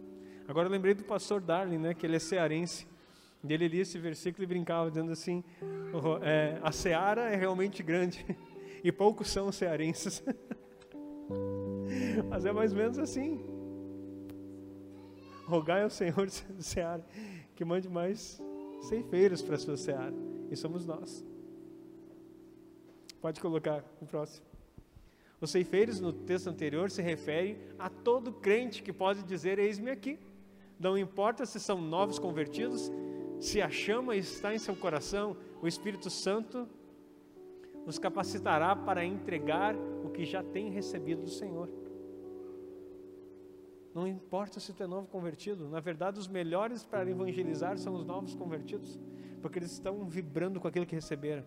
Agora eu lembrei do pastor Darling, né, que ele é cearense. E ele lia esse versículo e brincava, dizendo assim: é, A seara é realmente grande e poucos são os cearenses. Mas é mais ou menos assim. Rogai ao Senhor do Seara que mande mais ceifeiros para a sua Seara. E somos nós. Pode colocar o próximo. Os ceifeiros no texto anterior se refere a todo crente que pode dizer: Eis-me aqui. Não importa se são novos convertidos, Se a chama está em seu coração, o Espírito Santo nos capacitará para entregar o que já tem recebido do Senhor. Não importa se tu é novo convertido, na verdade, os melhores para evangelizar são os novos convertidos, porque eles estão vibrando com aquilo que receberam.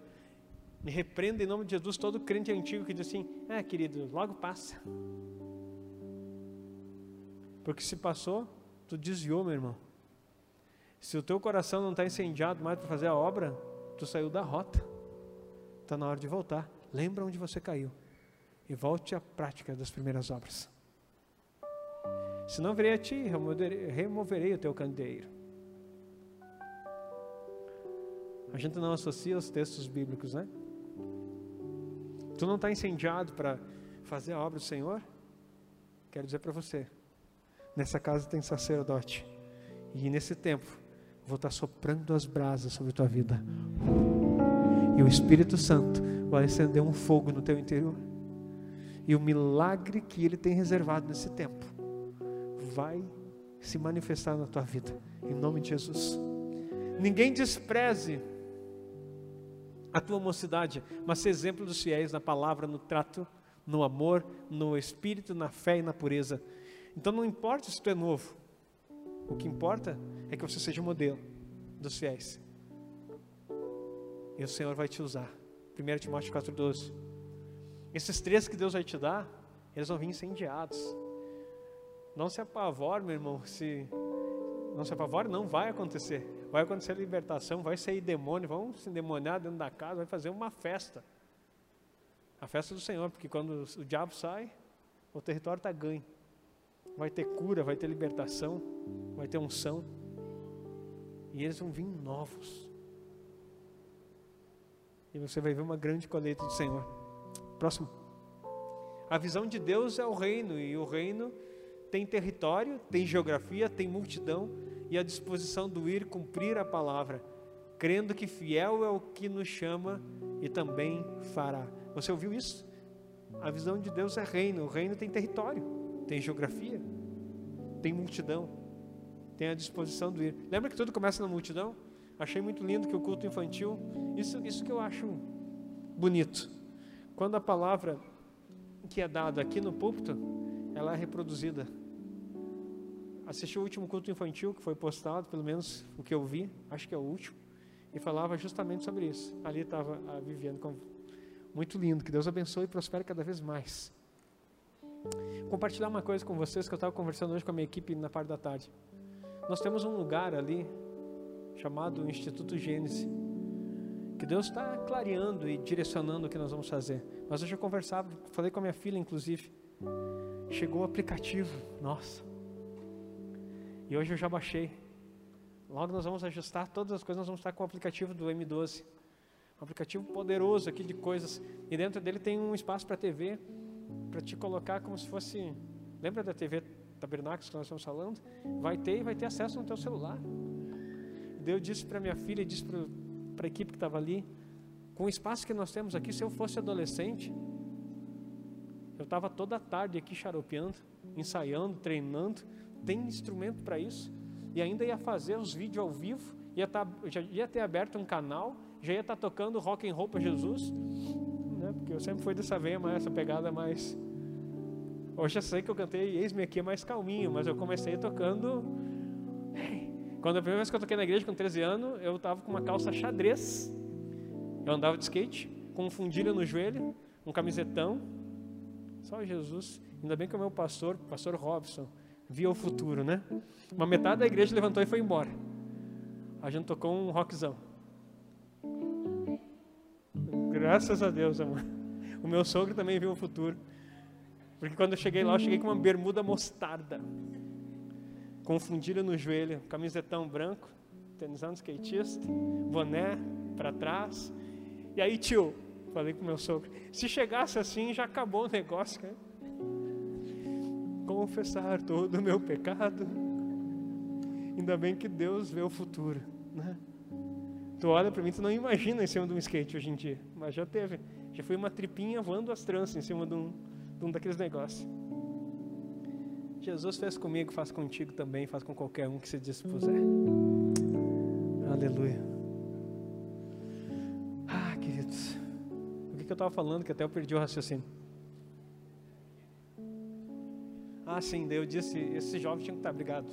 Me repreenda em nome de Jesus todo crente antigo que diz assim: É, querido, logo passa. Porque se passou, tu desviou, meu irmão. Se o teu coração não está incendiado mais para fazer a obra, tu saiu da rota. Está na hora de voltar. Lembra onde você caiu. E volte à prática das primeiras obras. Se não virei a ti, removerei o teu candeeiro. A gente não associa os textos bíblicos, né? Tu não está incendiado para fazer a obra do Senhor? Quero dizer para você, nessa casa tem sacerdote. E nesse tempo, vou estar tá soprando as brasas sobre tua vida. E o Espírito Santo vai acender um fogo no teu interior. E o milagre que ele tem reservado nesse tempo vai se manifestar na tua vida. Em nome de Jesus. Ninguém despreze a tua mocidade, mas ser exemplo dos fiéis na palavra, no trato, no amor, no espírito, na fé e na pureza. Então não importa se tu é novo, o que importa é que você seja o modelo dos fiéis. E o Senhor vai te usar. 1 Timóteo 4,12. Esses três que Deus vai te dar, eles vão vir incendiados. Não se apavore, meu irmão, se não se apavore, não vai acontecer. Vai acontecer libertação, vai sair demônio, vão se endemoniar dentro da casa, vai fazer uma festa. A festa do Senhor, porque quando o diabo sai, o território está ganho. Vai ter cura, vai ter libertação, vai ter unção. E eles vão vir novos. E você vai ver uma grande colheita do Senhor. Próximo. A visão de Deus é o reino, e o reino tem território, tem geografia, tem multidão e a disposição do ir cumprir a palavra, crendo que fiel é o que nos chama e também fará. Você ouviu isso? A visão de Deus é reino, o reino tem território, tem geografia, tem multidão, tem a disposição do ir. Lembra que tudo começa na multidão? Achei muito lindo que o culto infantil, isso, isso que eu acho bonito. Quando a palavra que é dada aqui no púlpito, ela é reproduzida assisti o último culto infantil que foi postado, pelo menos o que eu vi, acho que é o último, e falava justamente sobre isso. Ali estava a Viviane, muito lindo, que Deus abençoe e prospere cada vez mais. Compartilhar uma coisa com vocês que eu estava conversando hoje com a minha equipe na parte da tarde. Nós temos um lugar ali chamado Instituto Gênesis, que Deus está clareando e direcionando o que nós vamos fazer. Mas hoje eu conversava, falei com a minha filha, inclusive. Chegou o aplicativo, nossa, e hoje eu já baixei. Logo nós vamos ajustar todas as coisas, nós vamos estar com o aplicativo do M12. Um aplicativo poderoso aqui de coisas. E dentro dele tem um espaço para TV, para te colocar como se fosse. Lembra da TV Tabernáculos que nós estamos falando? Vai ter e vai ter acesso no teu celular. Deus disse para minha filha, disse para a equipe que estava ali, com o espaço que nós temos aqui, se eu fosse adolescente, eu estava toda tarde aqui xaropeando, ensaiando, treinando, tem instrumento para isso, e ainda ia fazer os vídeos ao vivo, ia tá, já ia ter aberto um canal, já ia estar tá tocando rock and roll para Jesus, né? porque eu sempre fui dessa veia, mas essa pegada mais... Hoje eu sei que eu cantei Eis-me Aqui é mais calminho, mas eu comecei tocando... Quando a primeira vez que eu toquei na igreja com 13 anos, eu estava com uma calça xadrez, eu andava de skate, com um fundilho no joelho, um camisetão, só Jesus. Ainda bem que o meu pastor, pastor Robson, via o futuro, né? Uma metade da igreja levantou e foi embora. A gente tocou um rockzão. Graças a Deus, amor. O meu sogro também viu o futuro. Porque quando eu cheguei lá, eu cheguei com uma bermuda mostarda. Com fundilho no joelho, camisetão branco, tenisão skatista, boné para trás. E aí, tio, falei com meu sogro, se chegasse assim, já acabou o negócio, cara confessar todo o meu pecado. Ainda bem que Deus vê o futuro, né? Tu olha para mim, tu não imagina em cima de um skate hoje em dia, mas já teve. Já foi uma tripinha voando as tranças em cima de um, de um daqueles negócios. Jesus fez comigo, faz contigo também, faz com qualquer um que se dispuser. Aleluia. Ah, queridos. O que, que eu estava falando que até eu perdi o raciocínio? Ah, sim, daí eu disse, esse jovem tinha que estar, obrigado.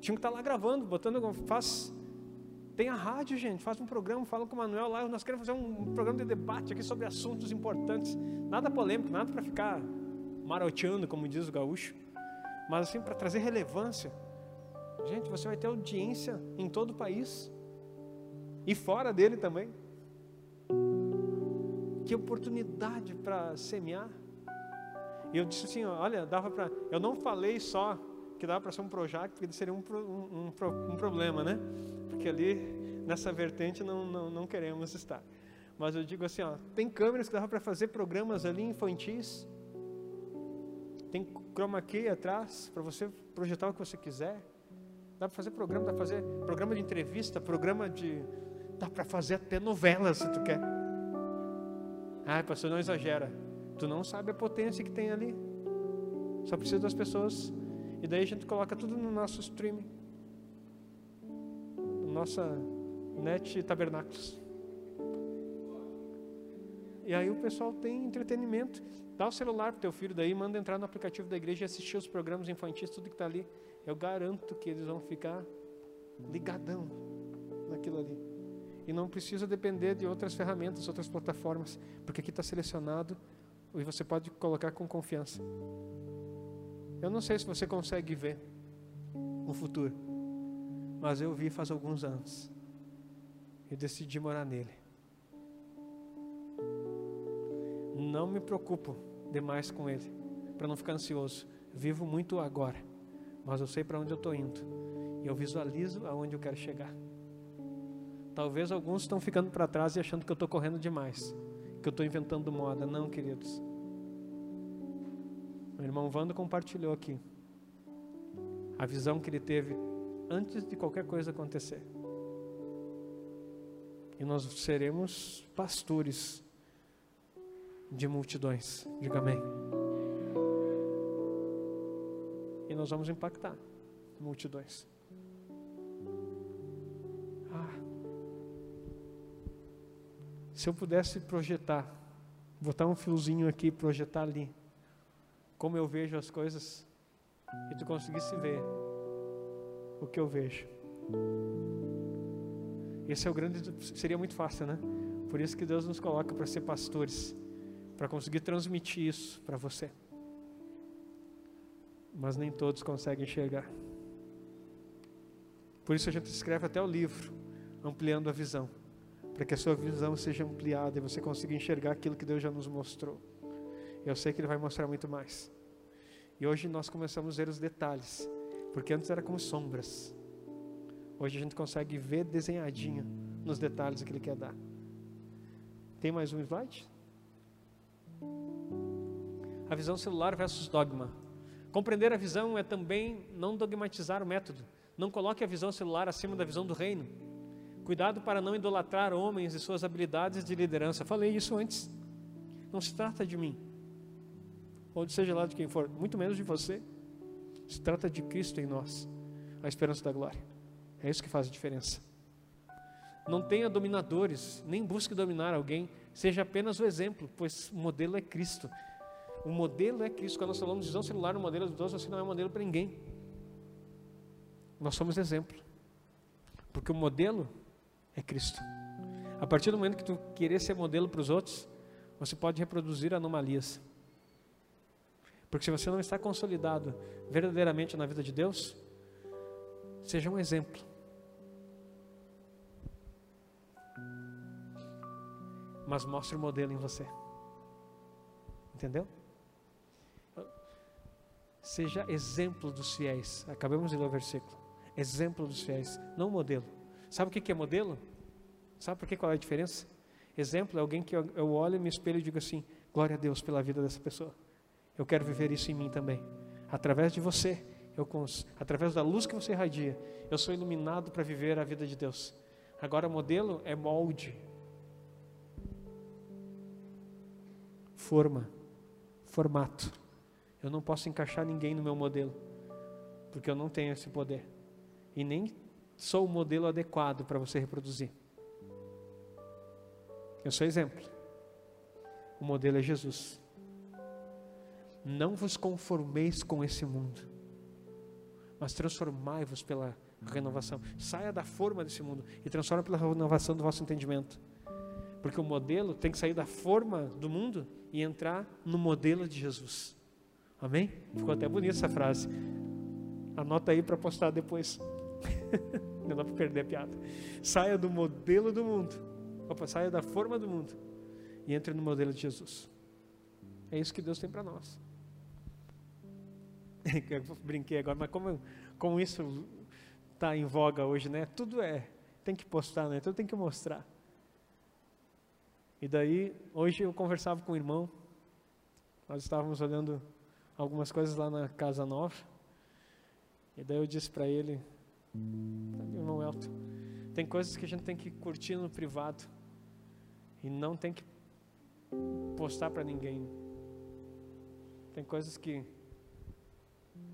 Tinha que estar lá gravando, botando, faz, tem a rádio, gente, faz um programa, fala com o Manuel lá, nós queremos fazer um programa de debate aqui sobre assuntos importantes, nada polêmico, nada para ficar maroteando, como diz o gaúcho, mas assim, para trazer relevância. Gente, você vai ter audiência em todo o país e fora dele também. Que oportunidade para semear. E eu disse assim: olha, dava para. Eu não falei só que dava para ser um projeto, porque seria um, um, um, um, problema, né? Porque ali, nessa vertente, não, não, não queremos estar. Mas eu digo assim: ó, tem câmeras que dava para fazer programas ali infantis. Tem chroma key atrás para você projetar o que você quiser. Dá para fazer programa, dá para fazer programa de entrevista, programa de. Dá para fazer até novela se tu quer. Ah, pastor, não exagera. Tu não sabe a potência que tem ali. Só precisa das pessoas. E daí a gente coloca tudo no nosso streaming. Nossa net tabernáculos. E aí o pessoal tem entretenimento. Dá o celular pro teu filho daí, manda entrar no aplicativo da igreja e assistir os programas infantis, tudo que está ali. Eu garanto que eles vão ficar ligadão naquilo ali. E não precisa depender de outras ferramentas, outras plataformas, porque aqui está selecionado e você pode colocar com confiança. Eu não sei se você consegue ver o futuro, mas eu vi faz alguns anos e decidi morar nele. Não me preocupo demais com ele, para não ficar ansioso. Vivo muito agora, mas eu sei para onde eu estou indo e eu visualizo aonde eu quero chegar. Talvez alguns estão ficando para trás e achando que eu estou correndo demais, que eu estou inventando moda. Não, queridos. O irmão Vando compartilhou aqui a visão que ele teve antes de qualquer coisa acontecer. E nós seremos pastores de multidões. Diga amém. E nós vamos impactar multidões. Ah. Se eu pudesse projetar, botar um fiozinho aqui, projetar ali, como eu vejo as coisas, e tu conseguisse ver o que eu vejo. Esse é o grande, seria muito fácil, né? Por isso que Deus nos coloca para ser pastores para conseguir transmitir isso para você. Mas nem todos conseguem enxergar. Por isso a gente escreve até o livro, ampliando a visão, para que a sua visão seja ampliada e você consiga enxergar aquilo que Deus já nos mostrou. Eu sei que Ele vai mostrar muito mais. E hoje nós começamos a ver os detalhes, porque antes era como sombras. Hoje a gente consegue ver desenhadinho nos detalhes o que Ele quer dar. Tem mais um slide? A visão celular versus dogma. Compreender a visão é também não dogmatizar o método. Não coloque a visão celular acima da visão do reino. Cuidado para não idolatrar homens e suas habilidades de liderança. Falei isso antes. Não se trata de mim, ou seja lá de quem for, muito menos de você. Se trata de Cristo em nós, a esperança da glória. É isso que faz a diferença. Não tenha dominadores, nem busque dominar alguém, seja apenas o exemplo, pois o modelo é Cristo. O modelo é Cristo. Quando nós falamos de visão celular, o modelo de Deus, você não é modelo para ninguém. Nós somos exemplo. Porque o modelo é Cristo. A partir do momento que tu querer ser modelo para os outros, você pode reproduzir anomalias. Porque se você não está consolidado verdadeiramente na vida de Deus, seja um exemplo. Mas mostre o modelo em você. Entendeu? Seja exemplo dos fiéis. Acabamos de ler o versículo. Exemplo dos fiéis, não modelo. Sabe o que é modelo? Sabe por que qual é a diferença? Exemplo é alguém que eu olho me espelho e digo assim: glória a Deus pela vida dessa pessoa. Eu quero viver isso em mim também. Através de você, eu através da luz que você irradia, eu sou iluminado para viver a vida de Deus. Agora, modelo é molde, forma, formato. Eu não posso encaixar ninguém no meu modelo, porque eu não tenho esse poder. E nem sou o modelo adequado para você reproduzir. Eu sou exemplo. O modelo é Jesus. Não vos conformeis com esse mundo, mas transformai-vos pela renovação. Saia da forma desse mundo e transforma pela renovação do vosso entendimento. Porque o modelo tem que sair da forma do mundo e entrar no modelo de Jesus. Amém? Ficou até bonita essa frase. Anota aí para postar depois. Não dá para perder a piada. Saia do modelo do mundo. Opa, saia da forma do mundo e entre no modelo de Jesus. É isso que Deus tem para nós. Eu brinquei agora, mas como, como isso está em voga hoje, né? Tudo é, tem que postar, né? Tudo tem que mostrar. E daí, hoje eu conversava com o irmão, nós estávamos olhando algumas coisas lá na Casa Nova, e daí eu disse para ele, irmão Elton, tem coisas que a gente tem que curtir no privado, e não tem que postar para ninguém. Tem coisas que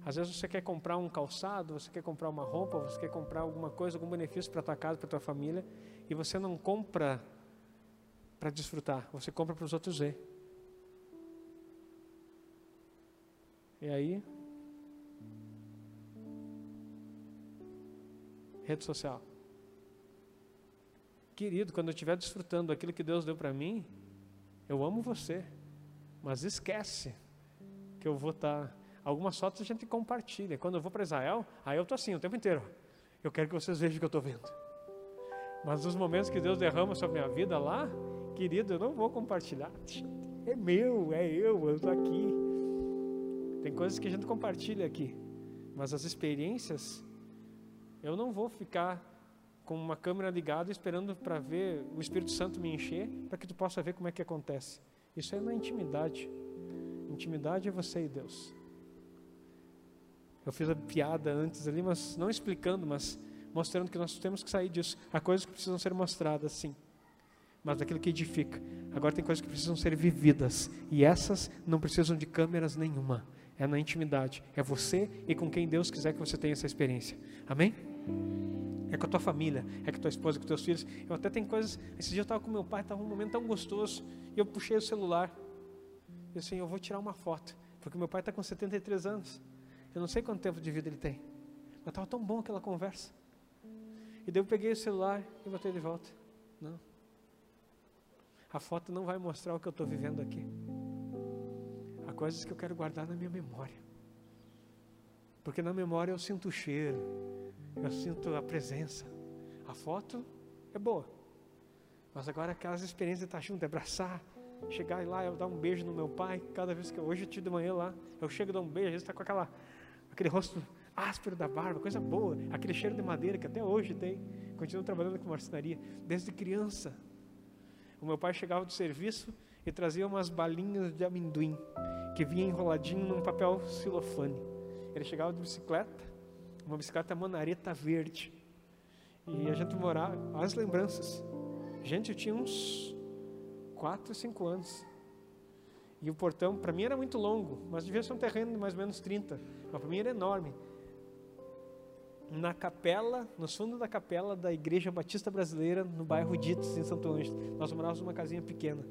às vezes você quer comprar um calçado, você quer comprar uma roupa, você quer comprar alguma coisa, algum benefício para tua casa, para tua família, e você não compra para desfrutar, você compra para os outros ver. E aí, rede social. Querido, quando eu estiver desfrutando aquilo que Deus deu para mim, eu amo você, mas esquece que eu vou estar. Tá... Algumas fotos a gente compartilha. Quando eu vou para Israel, aí eu estou assim o tempo inteiro. Eu quero que vocês vejam o que eu estou vendo. Mas nos momentos que Deus derrama sobre a minha vida lá, querido, eu não vou compartilhar. É meu, é eu, eu estou aqui. Tem coisas que a gente compartilha aqui, mas as experiências, eu não vou ficar com uma câmera ligada esperando para ver o Espírito Santo me encher, para que tu possa ver como é que acontece. Isso é na intimidade. Intimidade é você e Deus. Eu fiz a piada antes ali, mas não explicando, mas mostrando que nós temos que sair disso. Há coisas que precisam ser mostradas, sim, mas daquilo que edifica. Agora tem coisas que precisam ser vividas, e essas não precisam de câmeras nenhuma. É na intimidade. É você e com quem Deus quiser que você tenha essa experiência. Amém? É com a tua família, é com a tua esposa, com os teus filhos. Eu até tenho coisas. Esse dia eu estava com meu pai, estava um momento tão gostoso, e eu puxei o celular. E assim, eu vou tirar uma foto, porque meu pai está com 73 anos. Eu não sei quanto tempo de vida ele tem, mas estava tão bom aquela conversa. E daí eu peguei o celular e botei de volta. Não. A foto não vai mostrar o que eu estou vivendo aqui. Há coisas que eu quero guardar na minha memória. Porque na memória eu sinto o cheiro, eu sinto a presença. A foto é boa. Mas agora aquelas experiências de estar junto, de abraçar, chegar lá, eu dar um beijo no meu pai, cada vez que eu, hoje eu tive de manhã lá, eu chego e dou um beijo, às vezes está com aquela, aquele rosto áspero da barba, coisa boa, aquele cheiro de madeira que até hoje tem, continuo trabalhando com marcenaria, desde criança. O meu pai chegava do serviço e trazia umas balinhas de amendoim, que vinha enroladinho num papel celofane. Ele chegava de bicicleta, uma bicicleta manareta verde. E a gente morava, as lembranças. Gente, eu tinha uns 4, 5 anos. E o portão, para mim era muito longo, mas devia ser um terreno de mais ou menos 30. Mas para mim era enorme. Na capela, no fundo da capela da Igreja Batista Brasileira, no bairro Ditos, em Santo Ângelo. Nós morávamos numa casinha pequena.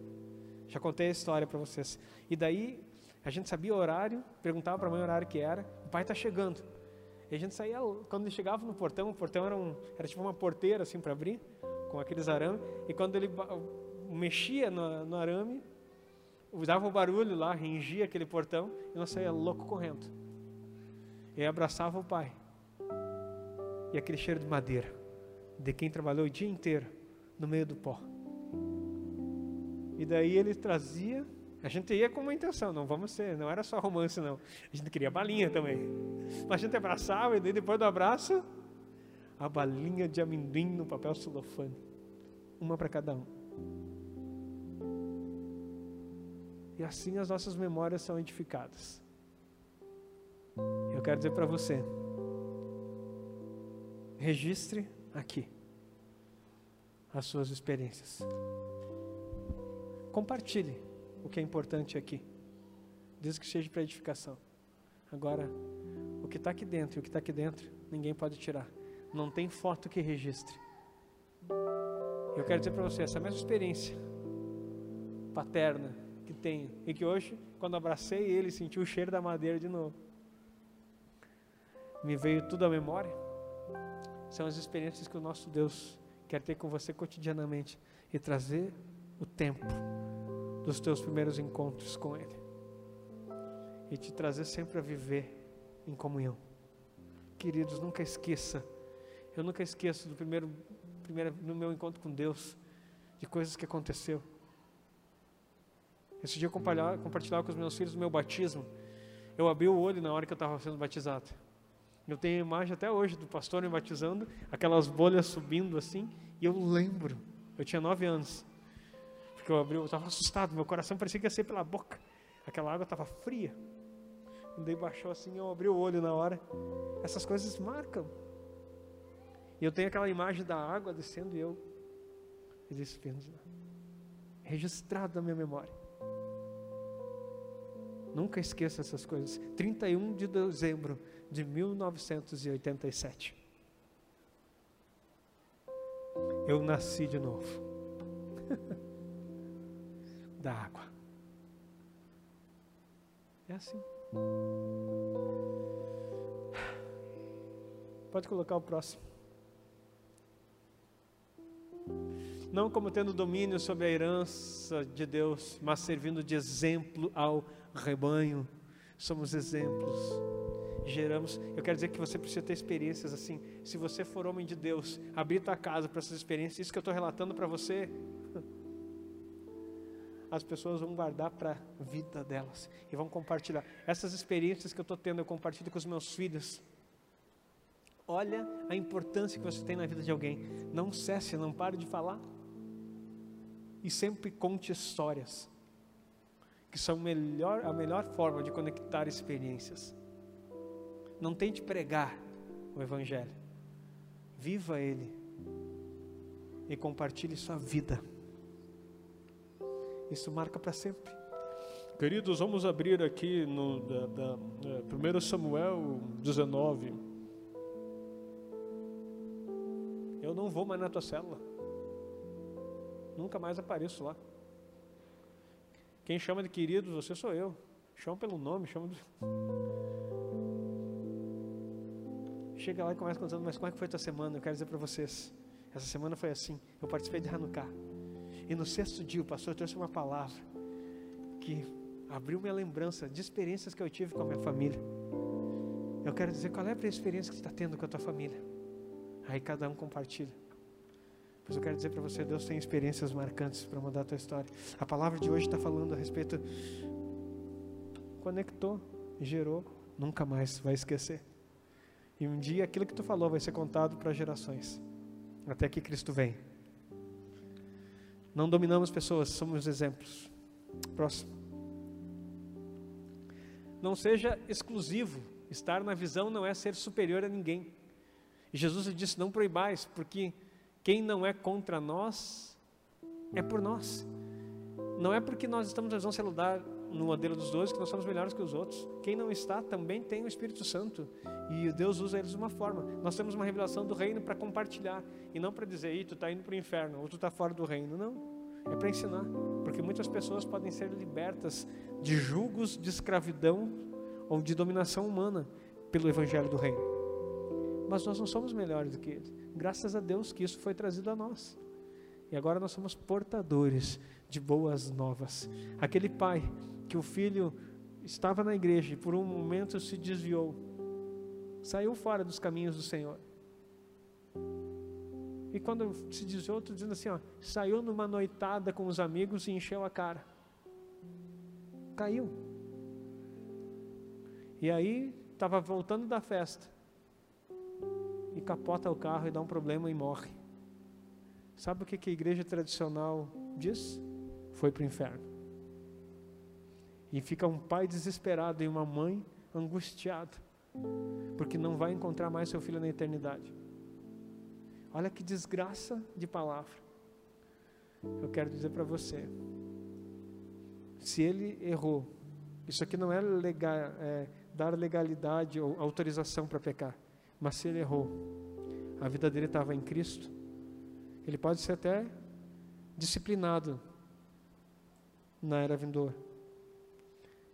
Já contei a história para vocês. E daí, a gente sabia o horário, perguntava para a mãe o horário que era. O pai está chegando. E a gente saía, quando ele chegava no portão, o portão era, um, era tipo uma porteira assim para abrir, com aqueles arames, e quando ele mexia no, no arame, dava o barulho lá, rengia aquele portão, e nós saía louco correndo. E abraçava o pai. E aquele cheiro de madeira, de quem trabalhou o dia inteiro no meio do pó. E daí ele trazia a gente ia com uma intenção, não vamos ser, não era só romance não. A gente queria balinha também. Mas a gente abraçava e daí depois do abraço, a balinha de amendoim no papel celofane. Uma para cada um. E assim as nossas memórias são edificadas. Eu quero dizer para você, registre aqui as suas experiências. Compartilhe o que é importante aqui. Diz que seja para edificação. Agora, o que está aqui dentro e o que está aqui dentro, ninguém pode tirar. não tem foto que registre. Eu quero dizer para você, essa mesma experiência paterna que tenho, e que hoje, quando abracei ele, senti o cheiro da madeira de novo, me veio tudo à memória. São as experiências que o nosso Deus quer ter com você cotidianamente e trazer o tempo dos teus primeiros encontros com Ele e te trazer sempre a viver em comunhão. Queridos, nunca esqueça, eu nunca esqueço do primeiro, primeiro no meu encontro com Deus, de coisas que aconteceu. Esse dia eu compartilhava, compartilhava com os meus filhos o meu batismo. Eu abri o olho na hora que eu estava sendo batizado. Eu tenho a imagem até hoje do pastor me batizando, aquelas bolhas subindo assim, e eu lembro. Eu tinha nove anos. Porque eu abri, eu estava assustado, meu coração parecia que ia ser pela boca. Aquela água estava fria. Daí baixou assim, eu abri o olho na hora. Essas coisas marcam. E eu tenho aquela imagem da água descendo e eu existindo lá. Registrado na minha memória. Nunca esqueça essas coisas. 31 de dezembro de 1987. Eu nasci de novo. da água. É assim. Pode colocar o próximo. Não como tendo domínio sobre a herança de Deus, mas servindo de exemplo ao rebanho. Somos exemplos. Geramos. Eu quero dizer que você precisa ter experiências assim. Se você for homem de Deus, abrir tua casa para essas experiências, isso que eu estou relatando para você, as pessoas vão guardar para a vida delas e vão compartilhar. Essas experiências que eu estou tendo, eu compartilho com os meus filhos. Olha a importância que você tem na vida de alguém. Não cesse, não pare de falar. E sempre conte histórias, que são melhor, a melhor forma de conectar experiências. Não tente pregar o Evangelho, viva ele e compartilhe sua vida. Isso marca para sempre. Queridos, vamos abrir aqui no da, da, é, 1 Samuel 19. Eu não vou mais na tua célula. Nunca mais apareço lá. Quem chama de queridos, você sou eu. Chama pelo nome, chama de... Chega lá e começa contando, mas como é que foi a tua semana? Eu quero dizer para vocês. Essa semana foi assim. Eu participei de Hanukkah. E no sexto dia o pastor trouxe uma palavra que abriu minha lembrança de experiências que eu tive com a minha família. Eu quero dizer qual é a experiência que você está tendo com a tua família. Aí cada um compartilha. Pois eu quero dizer para você, Deus tem experiências marcantes para mudar a tua história. A palavra de hoje está falando a respeito. Conectou, gerou, nunca mais vai esquecer. E um dia aquilo que tu falou vai ser contado para gerações. Até que Cristo vem. Não dominamos pessoas, somos exemplos. Próximo. Não seja exclusivo. Estar na visão não é ser superior a ninguém. E Jesus disse: Não proibais, porque quem não é contra nós é por nós. Não é porque nós estamos na visão celular no modelo dos dois que nós somos melhores que os outros. Quem não está também tem o Espírito Santo. E Deus usa eles de uma forma. Nós temos uma revelação do reino para compartilhar. E não para dizer, Ih, tu está indo para o inferno, ou tu está fora do reino. Não. É para ensinar. Porque muitas pessoas podem ser libertas de julgos de escravidão ou de dominação humana pelo Evangelho do reino. Mas nós não somos melhores do que eles. Graças a Deus que isso foi trazido a nós. E agora nós somos portadores de boas novas. Aquele pai que o filho estava na igreja e por um momento se desviou, saiu fora dos caminhos do Senhor. E quando se desviou, estou dizendo assim, ó, saiu numa noitada com os amigos e encheu a cara. Caiu. E aí estava voltando da festa. E capota o carro e dá um problema e morre. Sabe o que, que a igreja tradicional diz? Foi para o inferno. E fica um pai desesperado e uma mãe angustiada, porque não vai encontrar mais seu filho na eternidade. Olha que desgraça de palavra. Eu quero dizer para você: se ele errou, isso aqui não é, legal, é dar legalidade ou autorização para pecar, mas se ele errou, a vida dele estava em Cristo, ele pode ser até disciplinado na era vindoura,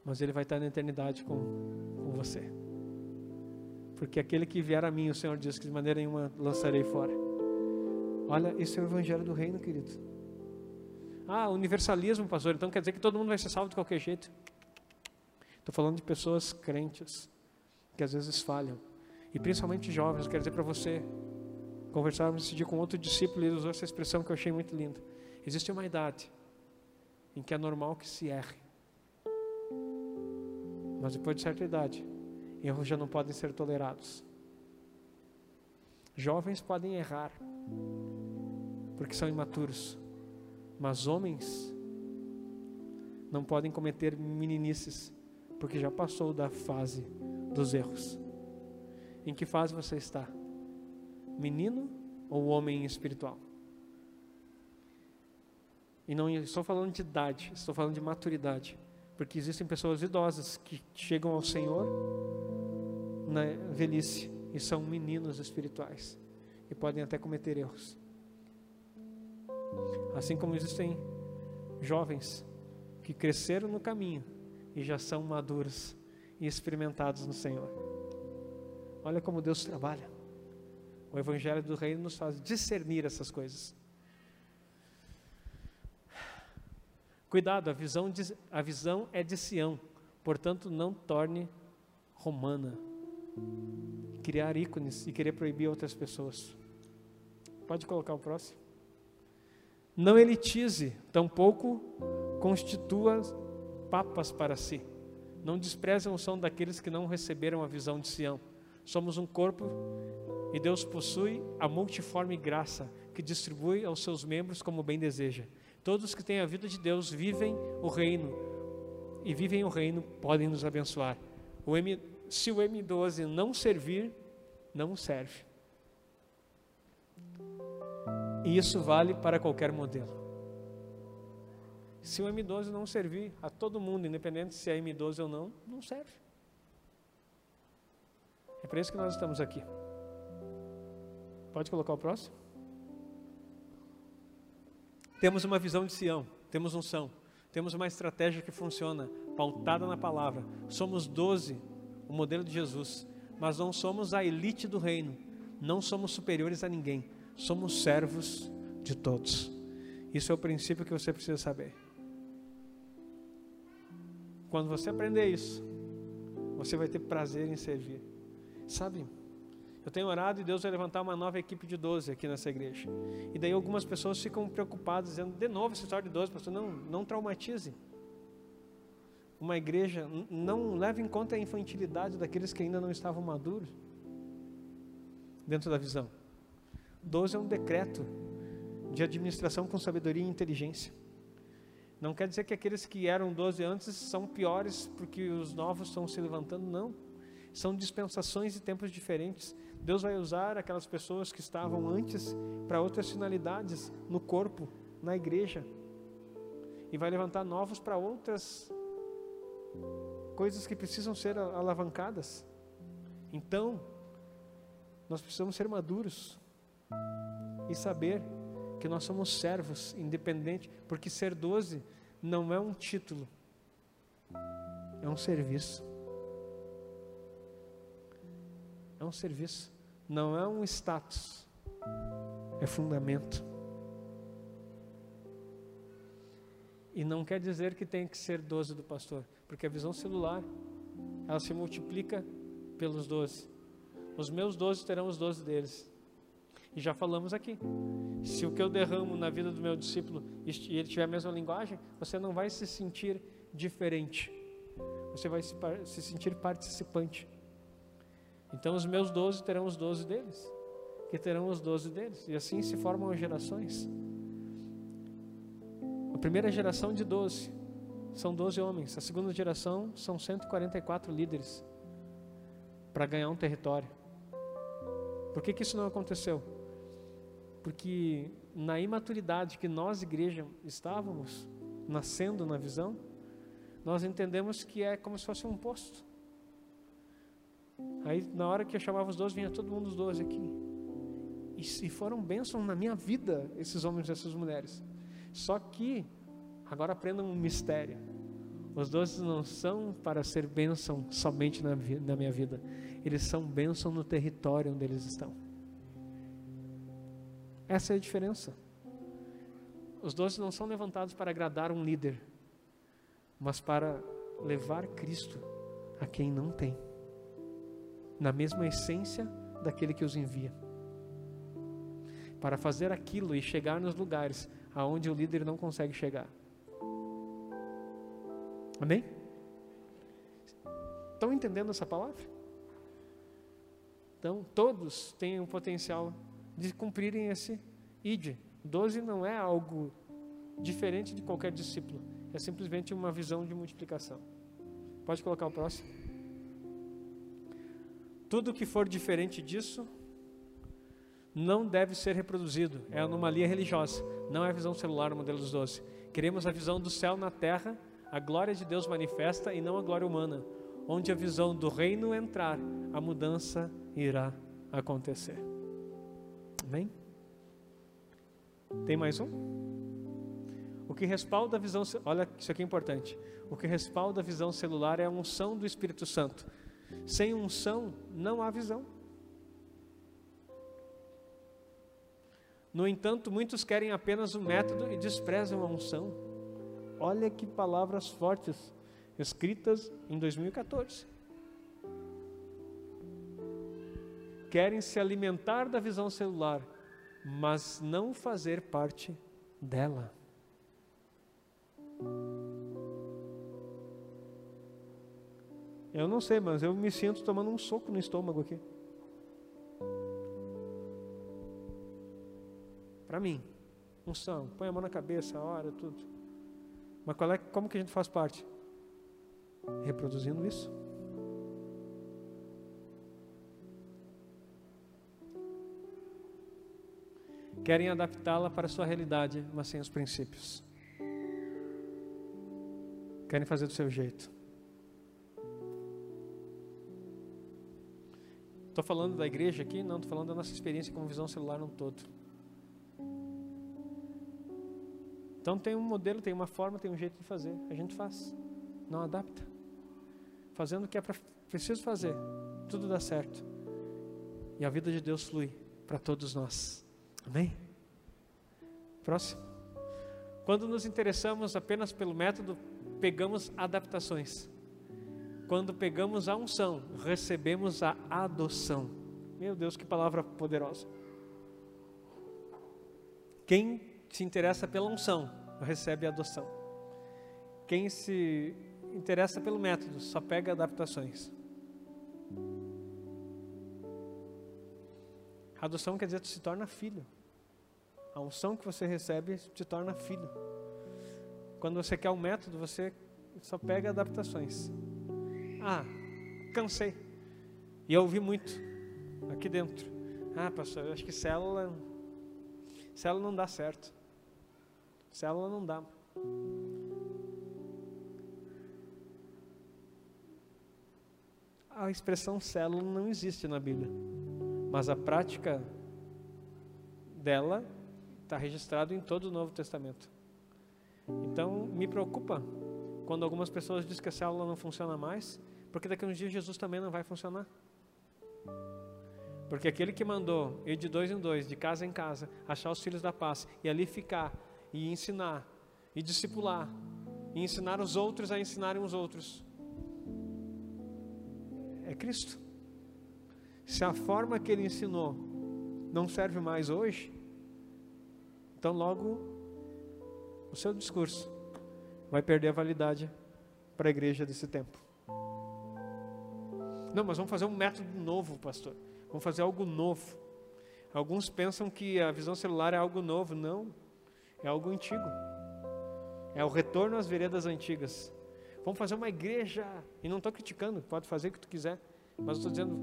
mas ele vai estar na eternidade com, com você. Porque aquele que vier a mim, o Senhor diz que de maneira nenhuma lançarei fora. Olha, isso é o evangelho do reino, querido. Ah, universalismo, pastor, então quer dizer que todo mundo vai ser salvo de qualquer jeito. Estou falando de pessoas crentes que às vezes falham. E principalmente jovens, quero dizer para você, conversávamos esse dia com outro discípulo e ele usou essa expressão que eu achei muito linda. Existe uma idade em que é normal que se erre. Mas depois de certa idade, erros já não podem ser tolerados. Jovens podem errar, porque são imaturos, mas homens não podem cometer meninices, porque já passou da fase dos erros. Em que fase você está? Menino ou homem espiritual? E não estou falando de idade, estou falando de maturidade. Porque existem pessoas idosas que chegam ao Senhor na velhice e são meninos espirituais e podem até cometer erros. Assim como existem jovens que cresceram no caminho e já são maduros e experimentados no Senhor. Olha como Deus trabalha. O Evangelho do Reino nos faz discernir essas coisas. Cuidado, a visão, de, a visão é de Sião, portanto, não torne romana. Criar ícones e querer proibir outras pessoas. Pode colocar o próximo. Não elitize, tampouco constitua papas para si. Não desprezem o som daqueles que não receberam a visão de Sião. Somos um corpo e Deus possui a multiforme graça que distribui aos seus membros como bem deseja. Todos que têm a vida de Deus vivem o reino e vivem o reino podem nos abençoar. O M, se o M12 não servir, não serve. E isso vale para qualquer modelo. Se o M12 não servir a todo mundo, independente se é M12 ou não, não serve. É por isso que nós estamos aqui. Pode colocar o próximo? Temos uma visão de Sião, temos um são, temos uma estratégia que funciona, pautada na palavra. Somos doze, o modelo de Jesus, mas não somos a elite do reino, não somos superiores a ninguém, somos servos de todos. Isso é o princípio que você precisa saber. Quando você aprender isso, você vai ter prazer em servir. Sabe? Eu tenho orado e Deus vai levantar uma nova equipe de 12 aqui nessa igreja. E daí algumas pessoas ficam preocupadas, dizendo, de novo essa história de 12, pastor, não, não traumatize. Uma igreja, não leve em conta a infantilidade daqueles que ainda não estavam maduros dentro da visão. 12 é um decreto de administração com sabedoria e inteligência. Não quer dizer que aqueles que eram 12 antes são piores porque os novos estão se levantando, não. São dispensações e tempos diferentes. Deus vai usar aquelas pessoas que estavam antes para outras finalidades no corpo, na igreja. E vai levantar novos para outras coisas que precisam ser alavancadas. Então, nós precisamos ser maduros e saber que nós somos servos, independente, porque ser doze não é um título, é um serviço. É um serviço, não é um status, é fundamento. E não quer dizer que tem que ser 12 do pastor, porque a visão celular, ela se multiplica pelos 12. Os meus 12 terão os 12 deles. E já falamos aqui. Se o que eu derramo na vida do meu discípulo e ele tiver a mesma linguagem, você não vai se sentir diferente. Você vai se, se sentir participante. Então os meus doze terão os doze deles, que terão os doze deles, e assim se formam as gerações. A primeira geração de doze são doze homens, a segunda geração são 144 líderes para ganhar um território. Por que, que isso não aconteceu? Porque na imaturidade que nós, igreja, estávamos nascendo na visão, nós entendemos que é como se fosse um posto. Aí na hora que eu chamava os doze, vinha todo mundo os doze aqui. e, e foram bênçãos na minha vida, esses homens e essas mulheres. Só que, agora aprendam um mistério. Os doze não são para ser bênção somente na, na minha vida, eles são bênção no território onde eles estão. Essa é a diferença. Os doze não são levantados para agradar um líder, mas para levar Cristo a quem não tem, na mesma essência daquele que os envia. Para fazer aquilo e chegar nos lugares aonde o líder não consegue chegar. Amém? Estão entendendo essa palavra? Então, todos têm o potencial de cumprirem esse ID. Doze não é algo diferente de qualquer discípulo, é simplesmente uma visão de multiplicação. Pode colocar o próximo. Tudo que for diferente disso não deve ser reproduzido. É anomalia religiosa, não é a visão celular, o modelo dos doze. Queremos a visão do céu na terra, a glória de Deus manifesta e não a glória humana. Onde a visão do reino entrar, a mudança irá acontecer. Amém? Tem mais um? O que respalda a visão, olha, isso aqui é importante. O que respalda a visão celular é a unção do Espírito Santo. Sem unção não há visão. No entanto, muitos querem apenas o método e desprezam a unção. Olha que palavras fortes escritas em 2014. Querem se alimentar da visão celular, mas não fazer parte dela. Eu não sei, mas eu me sinto tomando um soco no estômago aqui. Para mim, unção, põe a mão na cabeça, ora, tudo. Mas qual é, como que a gente faz parte? Reproduzindo isso. Querem adaptá-la para a sua realidade, mas sem os princípios. Querem fazer do seu jeito. Estou falando da igreja aqui? Não, estou falando da nossa experiência com visão celular no todo. Então tem um modelo, tem uma forma, tem um jeito de fazer. A gente faz, não adapta. Fazendo o que é pra, preciso fazer, tudo dá certo. E a vida de Deus flui para todos nós. Amém? Próximo. Quando nos interessamos apenas pelo método, pegamos adaptações. Quando pegamos a unção, recebemos a adoção. Meu Deus, que palavra poderosa. Quem se interessa pela unção, recebe a adoção. Quem se interessa pelo método, só pega adaptações. A adoção quer dizer que se torna filho. A unção que você recebe te torna filho. Quando você quer um método, você só pega adaptações. Ah, cansei. E eu ouvi muito aqui dentro. Ah, pastor, eu acho que célula, célula não dá certo. Célula não dá. A expressão célula não existe na Bíblia, mas a prática dela está registrado em todo o Novo Testamento. Então, me preocupa quando algumas pessoas dizem que a célula não funciona mais, porque daqui a uns dias Jesus também não vai funcionar. Porque aquele que mandou ir de dois em dois, de casa em casa, achar os filhos da paz e ali ficar e ensinar, e discipular, e ensinar os outros a ensinarem os outros. É Cristo. Se a forma que ele ensinou não serve mais hoje, então logo o seu discurso vai perder a validade para a igreja desse tempo. Não, mas vamos fazer um método novo, pastor. Vamos fazer algo novo. Alguns pensam que a visão celular é algo novo. Não é algo antigo. É o retorno às veredas antigas. Vamos fazer uma igreja, e não estou criticando, pode fazer o que tu quiser, mas estou dizendo,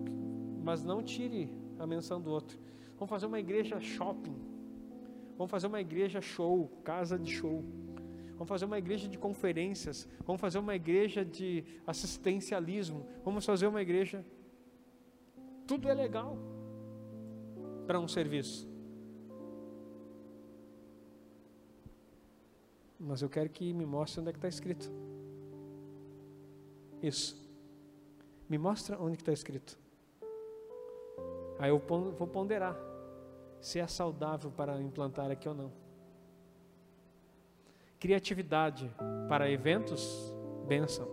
mas não tire a menção do outro. Vamos fazer uma igreja shopping. Vamos fazer uma igreja show, casa de show. Vamos fazer uma igreja de conferências. Vamos fazer uma igreja de assistencialismo. Vamos fazer uma igreja. Tudo é legal. para um serviço. Mas eu quero que me mostre onde é que está escrito. Isso. Me mostra onde está escrito. Aí eu vou ponderar se é saudável para implantar aqui ou não. Criatividade para eventos, benção.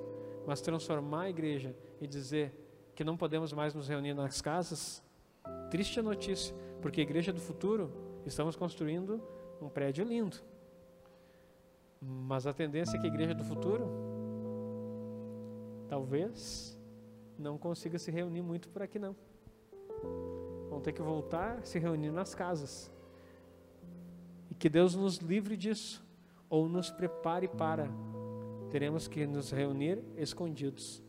Mas transformar a igreja e dizer que não podemos mais nos reunir nas casas, triste notícia, porque a igreja do futuro estamos construindo um prédio lindo. Mas a tendência é que a igreja do futuro talvez não consiga se reunir muito por aqui não. Vão ter que voltar a se reunir nas casas. E que Deus nos livre disso ou nos prepare para teremos que nos reunir escondidos.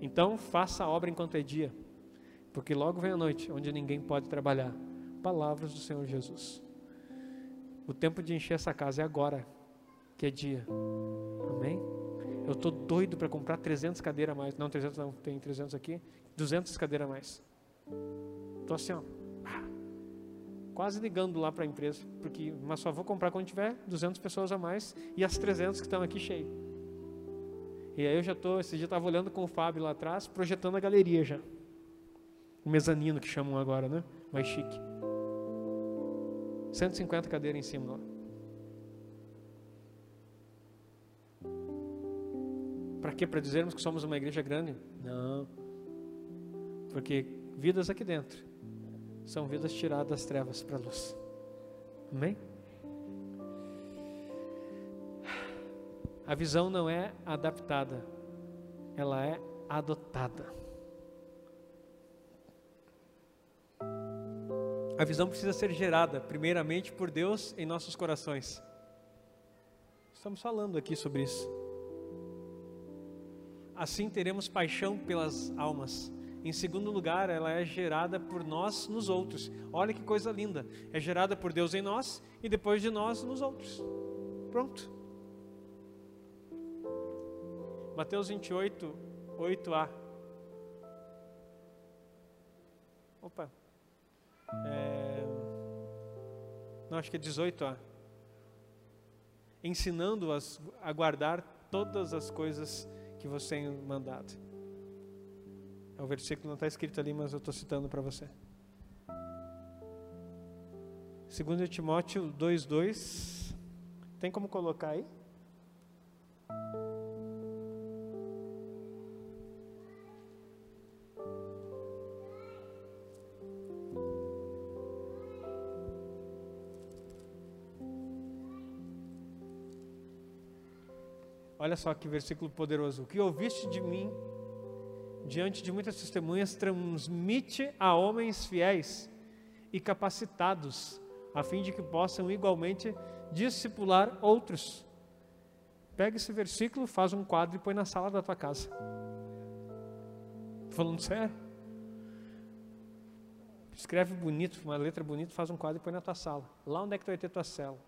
Então, faça a obra enquanto é dia, porque logo vem a noite, onde ninguém pode trabalhar. Palavras do Senhor Jesus. O tempo de encher essa casa é agora, que é dia. Amém? Eu estou doido para comprar 300 cadeiras a mais. Não, 300 não, tem 300 aqui. 200 cadeiras a mais. Estou assim, ó. Quase ligando lá para a empresa, porque, mas só vou comprar quando tiver 200 pessoas a mais e as 300 que estão aqui cheias. E aí eu já estou, esse dia estava olhando com o Fábio lá atrás, projetando a galeria já. O mezanino que chamam agora, né? Mais chique. 150 cadeiras em cima lá. Para quê? Para dizermos que somos uma igreja grande? Não. Porque vidas aqui dentro são vidas tiradas das trevas para a luz. Amém? A visão não é adaptada, ela é adotada. A visão precisa ser gerada, primeiramente, por Deus em nossos corações. Estamos falando aqui sobre isso. Assim teremos paixão pelas almas. Em segundo lugar, ela é gerada por nós nos outros. Olha que coisa linda. É gerada por Deus em nós e depois de nós nos outros. Pronto. Mateus 28, 8a. Opa. É... Não, acho que é 18a. Ensinando-as a guardar todas as coisas que você tem mandado. É o versículo não está escrito ali, mas eu estou citando para você. 2 Timóteo 2,2. Tem como colocar aí? Olha só que versículo poderoso. O que ouviste de mim, diante de muitas testemunhas, transmite a homens fiéis e capacitados, a fim de que possam igualmente discipular outros. Pega esse versículo, faz um quadro e põe na sala da tua casa. Falando sério? Escreve bonito, uma letra bonita, faz um quadro e põe na tua sala. Lá onde é que tu vai ter tua cela?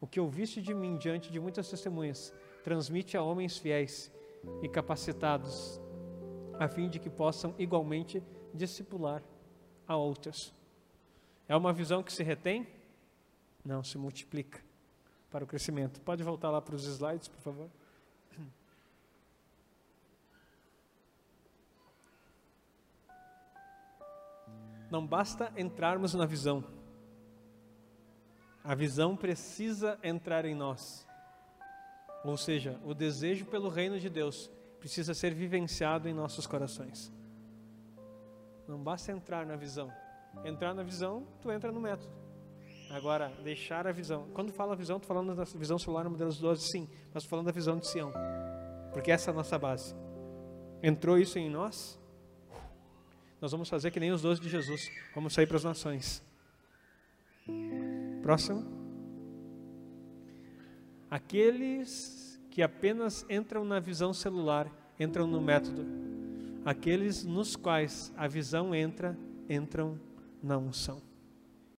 O que ouviste de mim diante de muitas testemunhas, transmite a homens fiéis e capacitados, a fim de que possam igualmente discipular a outros. É uma visão que se retém? Não, se multiplica para o crescimento. Pode voltar lá para os slides, por favor? Não basta entrarmos na visão. A visão precisa entrar em nós. Ou seja, o desejo pelo reino de Deus precisa ser vivenciado em nossos corações. Não basta entrar na visão. Entrar na visão, tu entra no método. Agora, deixar a visão. Quando fala visão, tu falando da visão solar no modelo 12, sim, mas falando da visão de Sião. Porque essa é a nossa base. Entrou isso em nós? Nós vamos fazer que nem os doze de Jesus. Vamos sair para as nações. Próximo. Aqueles que apenas entram na visão celular entram no método. Aqueles nos quais a visão entra, entram na unção.